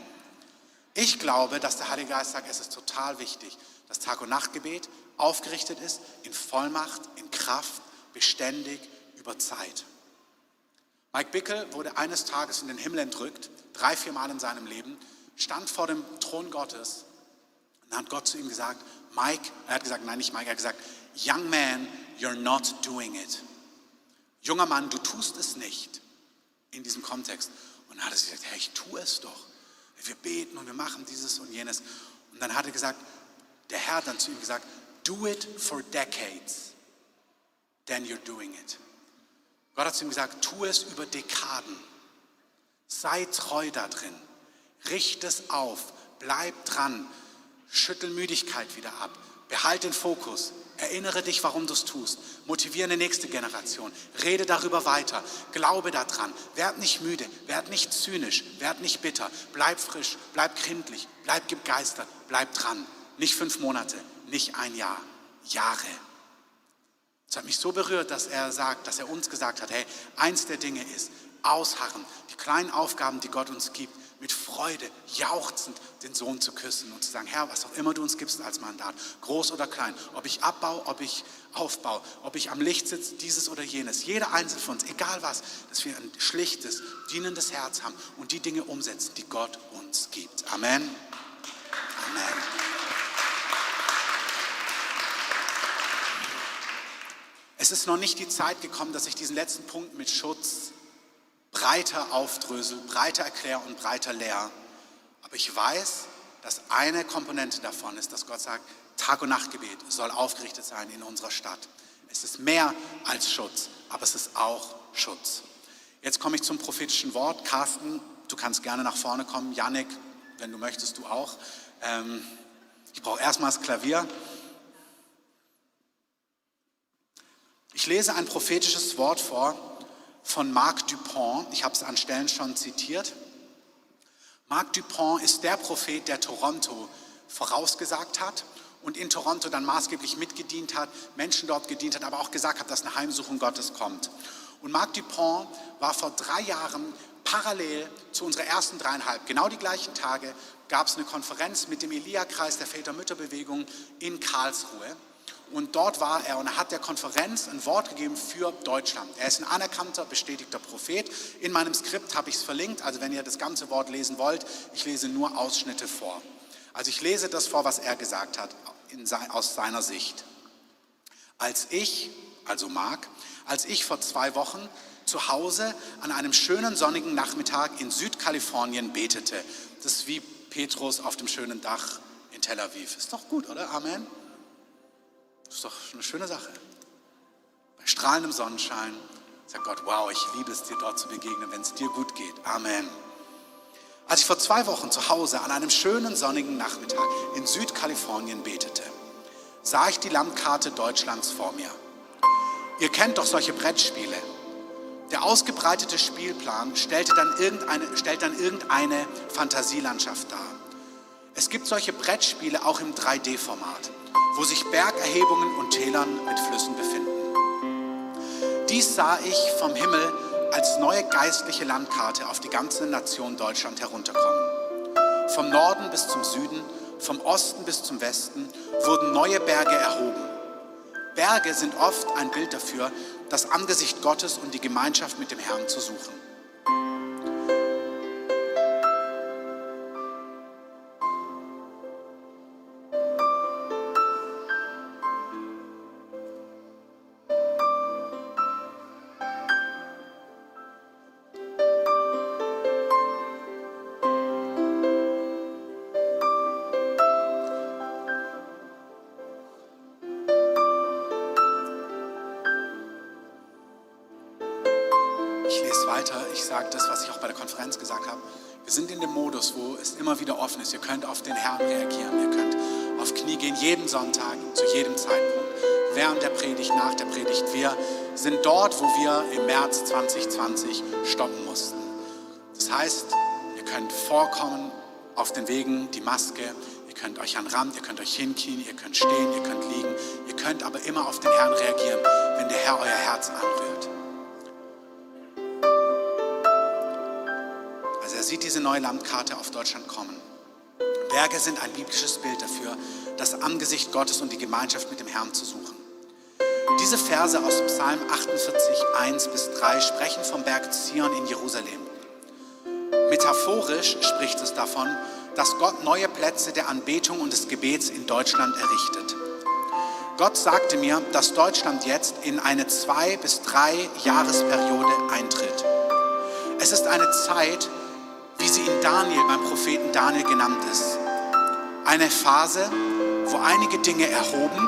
Ich glaube, dass der Heilige Geist sagt, es ist total wichtig, dass Tag- und Nachtgebet aufgerichtet ist in Vollmacht, in Kraft, beständig, über Zeit. Mike Bickel wurde eines Tages in den Himmel entrückt, drei, vier Mal in seinem Leben, stand vor dem Thron Gottes und dann hat Gott zu ihm gesagt, Mike, er hat gesagt, nein, nicht Mike, er hat gesagt, Young man, you're not doing it. Junger Mann, du tust es nicht in diesem Kontext. Und dann hat er gesagt, hey, ich tue es doch. Wir beten und wir machen dieses und jenes. Und dann hat er gesagt, der Herr hat dann zu ihm gesagt, do it for decades, then you're doing it. Gott hat zu ihm gesagt, tu es über Dekaden. Sei treu da drin. Richte es auf. Bleib dran. Schüttel Müdigkeit wieder ab. Behalt den Fokus. Erinnere dich, warum du es tust. Motiviere eine nächste Generation. Rede darüber weiter. Glaube daran. Werd nicht müde. Werd nicht zynisch. Werd nicht bitter. Bleib frisch. Bleib kindlich. Bleib begeistert. Bleib dran. Nicht fünf Monate. Nicht ein Jahr. Jahre. Es hat mich so berührt, dass er sagt, dass er uns gesagt hat, hey, eins der Dinge ist, ausharren, die kleinen Aufgaben, die Gott uns gibt, mit Freude, jauchzend den Sohn zu küssen und zu sagen, Herr, was auch immer du uns gibst als Mandat, groß oder klein, ob ich abbaue, ob ich aufbaue, ob ich am Licht sitze, dieses oder jenes, jeder einzelne von uns, egal was, dass wir ein schlichtes, dienendes Herz haben und die Dinge umsetzen, die Gott uns gibt. Amen. Amen. Es ist noch nicht die Zeit gekommen, dass ich diesen letzten Punkt mit Schutz breiter aufdrösel, breiter erkläre und breiter lehre. Aber ich weiß, dass eine Komponente davon ist, dass Gott sagt, Tag- und Nachtgebet soll aufgerichtet sein in unserer Stadt. Es ist mehr als Schutz, aber es ist auch Schutz. Jetzt komme ich zum prophetischen Wort. Carsten, du kannst gerne nach vorne kommen. Yannick, wenn du möchtest, du auch. Ähm, ich brauche erstmal das Klavier. Ich lese ein prophetisches Wort vor von Marc Dupont. Ich habe es an Stellen schon zitiert. Marc Dupont ist der Prophet, der Toronto vorausgesagt hat und in Toronto dann maßgeblich mitgedient hat, Menschen dort gedient hat, aber auch gesagt hat, dass eine Heimsuchung Gottes kommt. Und Marc Dupont war vor drei Jahren parallel zu unserer ersten dreieinhalb, genau die gleichen Tage, gab es eine Konferenz mit dem Elia-Kreis der Väter-Mütter-Bewegung in Karlsruhe. Und dort war er und hat der Konferenz ein Wort gegeben für Deutschland. Er ist ein anerkannter, bestätigter Prophet. In meinem Skript habe ich es verlinkt, also wenn ihr das ganze Wort lesen wollt, ich lese nur Ausschnitte vor. Also ich lese das vor, was er gesagt hat aus seiner Sicht. Als ich, also Mark, als ich vor zwei Wochen zu Hause an einem schönen sonnigen Nachmittag in Südkalifornien betete, das ist wie Petrus auf dem schönen Dach in Tel Aviv. Ist doch gut, oder? Amen. Das ist doch eine schöne Sache. Bei strahlendem Sonnenschein sagt Gott, wow, ich liebe es dir dort zu begegnen, wenn es dir gut geht. Amen. Als ich vor zwei Wochen zu Hause an einem schönen sonnigen Nachmittag in Südkalifornien betete, sah ich die Landkarte Deutschlands vor mir. Ihr kennt doch solche Brettspiele. Der ausgebreitete Spielplan stellte dann irgendeine, stellt dann irgendeine Fantasielandschaft dar. Es gibt solche Brettspiele auch im 3D-Format wo sich Bergerhebungen und Tälern mit Flüssen befinden. Dies sah ich vom Himmel als neue geistliche Landkarte auf die ganze Nation Deutschland herunterkommen. Vom Norden bis zum Süden, vom Osten bis zum Westen wurden neue Berge erhoben. Berge sind oft ein Bild dafür, das Angesicht Gottes und die Gemeinschaft mit dem Herrn zu suchen. Heißt, ihr könnt vorkommen auf den Wegen, die Maske, ihr könnt euch an Rand, ihr könnt euch hinknien, ihr könnt stehen, ihr könnt liegen. Ihr könnt aber immer auf den Herrn reagieren, wenn der Herr euer Herz anrührt. sieht diese neue Landkarte auf Deutschland kommen. Berge sind ein biblisches Bild dafür, das Angesicht Gottes und die Gemeinschaft mit dem Herrn zu suchen. Diese Verse aus Psalm 48, 1 bis 3 sprechen vom Berg Zion in Jerusalem. Metaphorisch spricht es davon, dass Gott neue Plätze der Anbetung und des Gebets in Deutschland errichtet. Gott sagte mir, dass Deutschland jetzt in eine zwei bis drei Jahresperiode eintritt. Es ist eine Zeit, wie sie in Daniel, beim Propheten Daniel genannt ist. Eine Phase, wo einige Dinge erhoben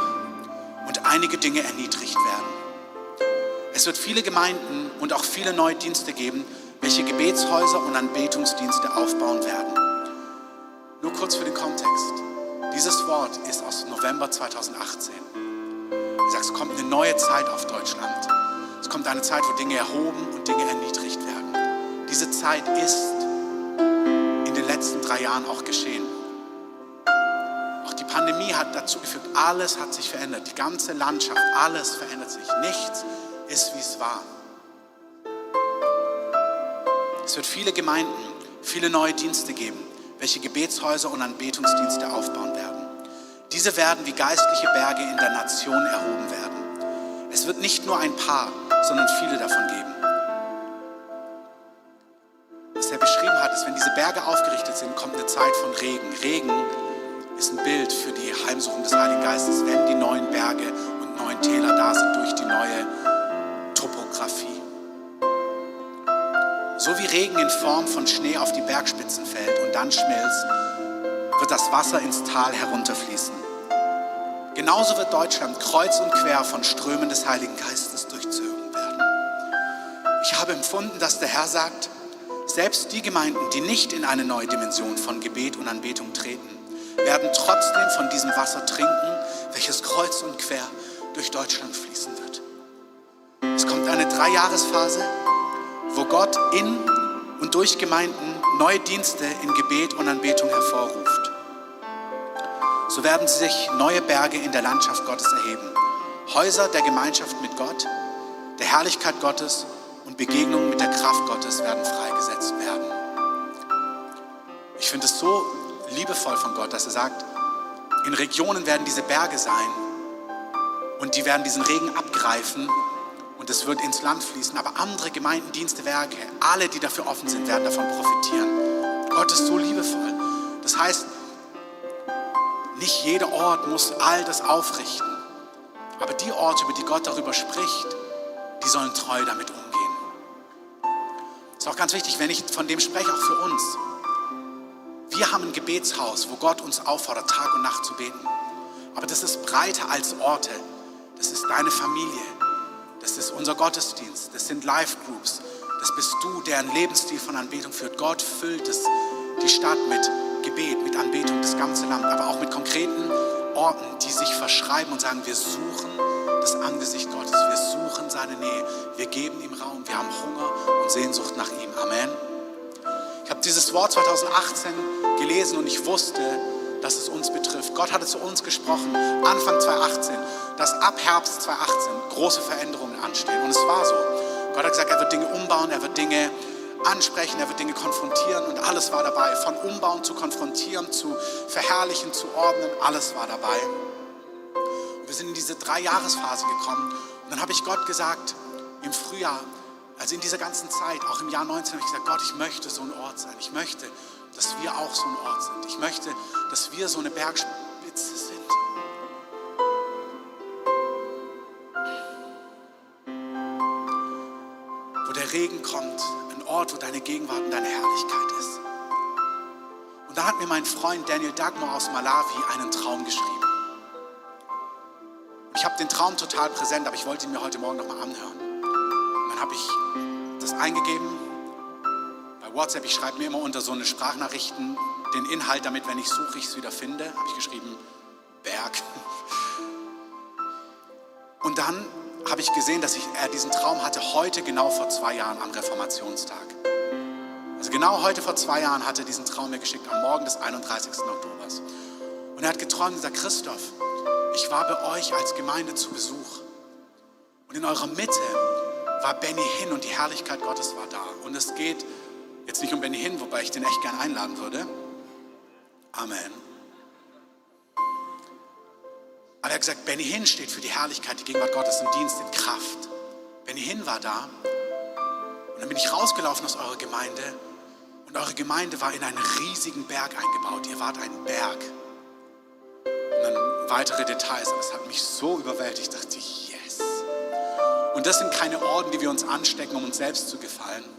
und einige Dinge erniedrigt werden. Es wird viele Gemeinden und auch viele neue Dienste geben, welche Gebetshäuser und Anbetungsdienste aufbauen werden. Nur kurz für den Kontext. Dieses Wort ist aus November 2018. Ich sage, es kommt eine neue Zeit auf Deutschland. Es kommt eine Zeit, wo Dinge erhoben und Dinge erniedrigt werden. Diese Zeit ist letzten drei Jahren auch geschehen. Auch die Pandemie hat dazu geführt, alles hat sich verändert. Die ganze Landschaft, alles verändert sich. Nichts ist, wie es war. Es wird viele Gemeinden, viele neue Dienste geben, welche Gebetshäuser und Anbetungsdienste aufbauen werden. Diese werden wie geistliche Berge in der Nation erhoben werden. Es wird nicht nur ein paar, sondern viele davon geben. wenn diese Berge aufgerichtet sind, kommt eine Zeit von Regen. Regen ist ein Bild für die Heimsuchung des Heiligen Geistes, wenn die neuen Berge und neuen Täler da sind durch die neue Topografie. So wie Regen in Form von Schnee auf die Bergspitzen fällt und dann schmilzt, wird das Wasser ins Tal herunterfließen. Genauso wird Deutschland kreuz und quer von Strömen des Heiligen Geistes durchzogen werden. Ich habe empfunden, dass der Herr sagt, selbst die Gemeinden, die nicht in eine neue Dimension von Gebet und Anbetung treten, werden trotzdem von diesem Wasser trinken, welches kreuz und quer durch Deutschland fließen wird. Es kommt eine Dreijahresphase, wo Gott in und durch Gemeinden neue Dienste in Gebet und Anbetung hervorruft. So werden sich neue Berge in der Landschaft Gottes erheben. Häuser der Gemeinschaft mit Gott, der Herrlichkeit Gottes und Begegnungen mit der Kraft Gottes werden freigesetzt ich finde es so liebevoll von Gott, dass er sagt, in Regionen werden diese Berge sein und die werden diesen Regen abgreifen und es wird ins Land fließen. Aber andere Gemeinden, Dienste, Werke, alle, die dafür offen sind, werden davon profitieren. Gott ist so liebevoll. Das heißt, nicht jeder Ort muss all das aufrichten. Aber die Orte, über die Gott darüber spricht, die sollen treu damit umgehen. Das ist auch ganz wichtig, wenn ich von dem spreche, auch für uns. Wir haben ein Gebetshaus, wo Gott uns auffordert, Tag und Nacht zu beten. Aber das ist breiter als Orte. Das ist deine Familie. Das ist unser Gottesdienst. Das sind Live-Groups. Das bist du, der einen Lebensstil von Anbetung führt. Gott füllt es, die Stadt mit Gebet, mit Anbetung, das ganze Land, aber auch mit konkreten Orten, die sich verschreiben und sagen, wir suchen das Angesicht Gottes, wir suchen seine Nähe, wir geben ihm Raum, wir haben Hunger und Sehnsucht nach ihm. Amen. Ich habe dieses Wort 2018 gelesen und ich wusste, dass es uns betrifft. Gott hatte zu uns gesprochen, Anfang 2018, dass ab Herbst 2018 große Veränderungen anstehen. Und es war so. Gott hat gesagt, er wird Dinge umbauen, er wird Dinge ansprechen, er wird Dinge konfrontieren und alles war dabei. Von umbauen zu konfrontieren, zu verherrlichen, zu ordnen, alles war dabei. Und wir sind in diese drei Jahresphase gekommen und dann habe ich Gott gesagt, im Frühjahr, also in dieser ganzen Zeit, auch im Jahr 19, habe ich gesagt, Gott, ich möchte so ein Ort sein. Ich möchte, dass wir auch so ein Ort sind. Ich möchte, dass wir so eine Bergspitze sind. Wo der Regen kommt, ein Ort, wo deine Gegenwart und deine Herrlichkeit ist. Und da hat mir mein Freund Daniel Dagmar aus Malawi einen Traum geschrieben. Ich habe den Traum total präsent, aber ich wollte ihn mir heute Morgen nochmal anhören. Und dann habe ich das eingegeben bei WhatsApp. Ich schreibe mir immer unter so eine Sprachnachrichten den Inhalt, damit, wenn ich suche, ich es wieder finde. Habe ich geschrieben, Berg. Und dann habe ich gesehen, dass ich, er diesen Traum hatte heute genau vor zwei Jahren am Reformationstag. Also genau heute vor zwei Jahren hat er diesen Traum mir geschickt, am Morgen des 31. Oktobers. Und er hat geträumt und gesagt, Christoph, ich war bei euch als Gemeinde zu Besuch. Und in eurer Mitte war Benny hin und die Herrlichkeit Gottes war da. Und es geht jetzt nicht um Benny hin, wobei ich den echt gern einladen würde. Amen. Aber er hat gesagt, Benny Hinn steht für die Herrlichkeit, die Gegenwart Gottes im Dienst, in Kraft. Benny Hinn war da. Und dann bin ich rausgelaufen aus eurer Gemeinde. Und eure Gemeinde war in einen riesigen Berg eingebaut. Ihr wart ein Berg. Und dann weitere Details. Aber es hat mich so überwältigt. Ich dachte, yes. Und das sind keine Orden, die wir uns anstecken, um uns selbst zu gefallen.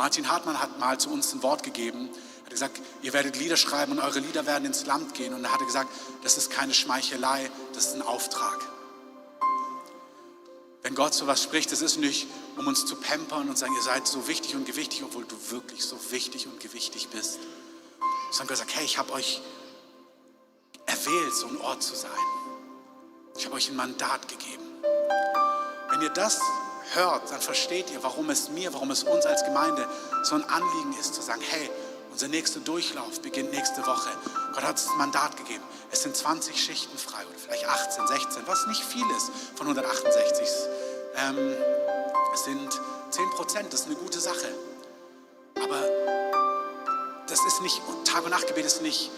Martin Hartmann hat mal zu uns ein Wort gegeben hat gesagt, ihr werdet Lieder schreiben und eure Lieder werden ins Land gehen. Und er hatte gesagt, das ist keine Schmeichelei, das ist ein Auftrag. Wenn Gott so was spricht, das ist nicht, um uns zu pampern und sagen, ihr seid so wichtig und gewichtig, obwohl du wirklich so wichtig und gewichtig bist. Sondern Gott sagt, hey, ich habe euch erwählt, so ein Ort zu sein. Ich habe euch ein Mandat gegeben. Wenn ihr das hört, dann versteht ihr, warum es mir, warum es uns als Gemeinde so ein Anliegen ist, zu sagen, hey, unser nächster Durchlauf beginnt nächste Woche. Gott hat uns das Mandat gegeben. Es sind 20 Schichten frei oder vielleicht 18, 16, was nicht viel ist von 168. Ähm, es sind 10 Prozent, das ist eine gute Sache. Aber das ist nicht, Tag und Nachtgebet ist nicht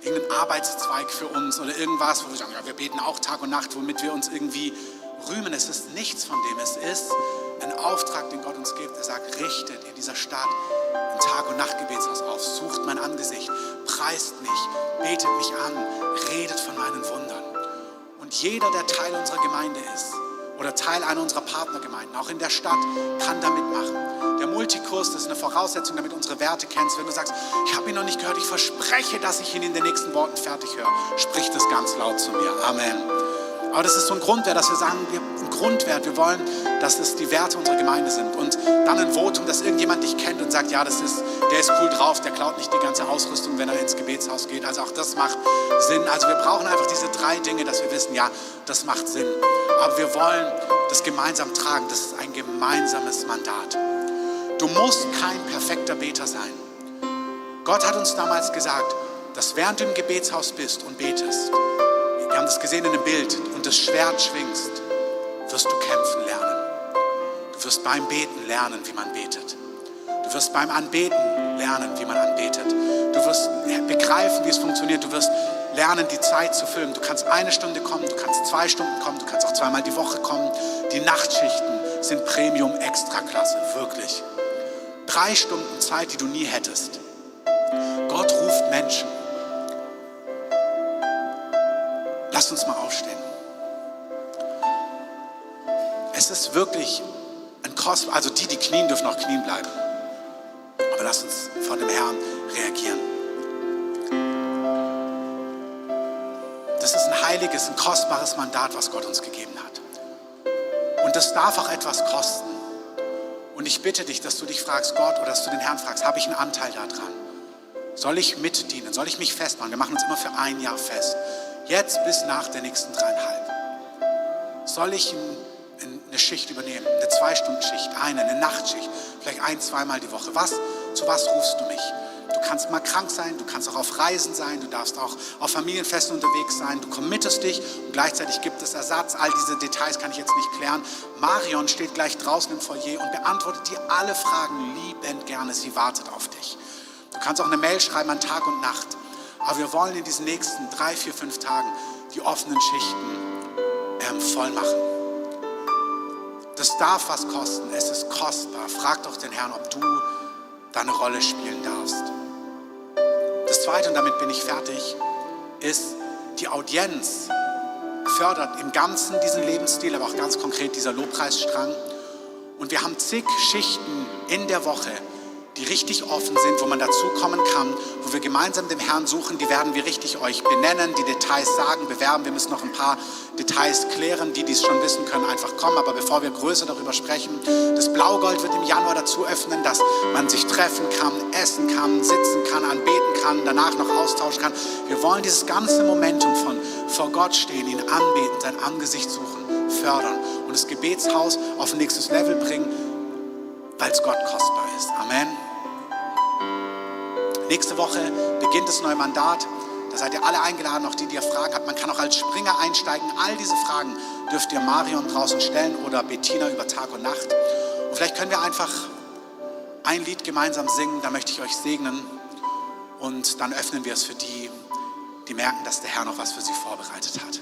irgendein Arbeitszweig für uns oder irgendwas, wo wir sagen, ja, wir beten auch Tag und Nacht, womit wir uns irgendwie rühmen. Es ist nichts von dem. Es ist ein Auftrag, den Gott uns gibt. Er sagt, richtet in dieser Stadt ein Tag- und Nachtgebetshaus auf, sucht mein Angesicht, preist mich, betet mich an, redet von meinen Wundern. Und jeder, der Teil unserer Gemeinde ist oder Teil einer unserer Partnergemeinden, auch in der Stadt, kann da mitmachen. Der Multikurs, das ist eine Voraussetzung, damit unsere Werte kennst. Wenn du sagst, ich habe ihn noch nicht gehört, ich verspreche, dass ich ihn in den nächsten Worten fertig höre, sprich das ganz laut zu mir. Amen. Aber das ist so ein Grundwert, dass wir sagen, wir, ein Grundwert, wir wollen, dass es die Werte unserer Gemeinde sind. Und dann ein Votum, dass irgendjemand dich kennt und sagt, ja, das ist, der ist cool drauf, der klaut nicht die ganze Ausrüstung, wenn er ins Gebetshaus geht. Also auch das macht Sinn. Also wir brauchen einfach diese drei Dinge, dass wir wissen, ja, das macht Sinn. Aber wir wollen das gemeinsam tragen. Das ist ein gemeinsames Mandat. Du musst kein perfekter Beter sein. Gott hat uns damals gesagt, dass während du im Gebetshaus bist und betest, wir haben das gesehen in dem Bild, und das Schwert schwingst, wirst du kämpfen lernen. Du wirst beim Beten lernen, wie man betet. Du wirst beim Anbeten lernen, wie man anbetet. Du wirst begreifen, wie es funktioniert. Du wirst lernen, die Zeit zu füllen. Du kannst eine Stunde kommen, du kannst zwei Stunden kommen, du kannst auch zweimal die Woche kommen. Die Nachtschichten sind Premium Extraklasse, wirklich. Drei Stunden Zeit, die du nie hättest. Gott ruft Menschen. Lass uns mal aufstehen. Es ist wirklich ein Kost, also die, die knien, dürfen auch knien bleiben. Aber lass uns vor dem Herrn reagieren. Das ist ein heiliges, ein kostbares Mandat, was Gott uns gegeben hat. Und das darf auch etwas kosten. Und ich bitte dich, dass du dich fragst, Gott, oder dass du den Herrn fragst, habe ich einen Anteil daran? Soll ich mitdienen? Soll ich mich festmachen? Wir machen uns immer für ein Jahr fest. Jetzt bis nach der nächsten dreieinhalb. Soll ich eine Schicht übernehmen? Eine Zwei-Stunden-Schicht, eine, eine Nachtschicht, vielleicht ein, zweimal die Woche. Was, zu was rufst du mich? Du kannst mal krank sein, du kannst auch auf Reisen sein, du darfst auch auf Familienfesten unterwegs sein, du committest dich und gleichzeitig gibt es Ersatz. All diese Details kann ich jetzt nicht klären. Marion steht gleich draußen im Foyer und beantwortet dir alle Fragen liebend gerne. Sie wartet auf dich. Du kannst auch eine Mail schreiben an Tag und Nacht. Aber wir wollen in diesen nächsten drei, vier, fünf Tagen die offenen Schichten ähm, voll machen. Das darf was kosten. Es ist kostbar. Frag doch den Herrn, ob du deine Rolle spielen darfst. Das Zweite, und damit bin ich fertig, ist die Audienz fördert im Ganzen diesen Lebensstil, aber auch ganz konkret dieser Lobpreisstrang. Und wir haben zig Schichten in der Woche, die richtig offen sind, wo man dazukommen kann, wo wir gemeinsam dem Herrn suchen, die werden wir richtig euch benennen, die Details sagen, bewerben. Wir müssen noch ein paar Details klären. Die, die es schon wissen, können einfach kommen. Aber bevor wir größer darüber sprechen, das Blaugold wird im Januar dazu öffnen, dass man sich treffen kann, essen kann, sitzen kann, anbeten kann, danach noch austauschen kann. Wir wollen dieses ganze Momentum von vor Gott stehen, ihn anbeten, sein Angesicht suchen, fördern und das Gebetshaus auf ein nächstes Level bringen, weil es Gott kostbar ist. Amen. Nächste Woche beginnt das neue Mandat. Da seid ihr alle eingeladen, auch die, die ihr Fragen habt. Man kann auch als Springer einsteigen. All diese Fragen dürft ihr Marion draußen stellen oder Bettina über Tag und Nacht. Und vielleicht können wir einfach ein Lied gemeinsam singen. Da möchte ich euch segnen. Und dann öffnen wir es für die, die merken, dass der Herr noch was für sie vorbereitet hat.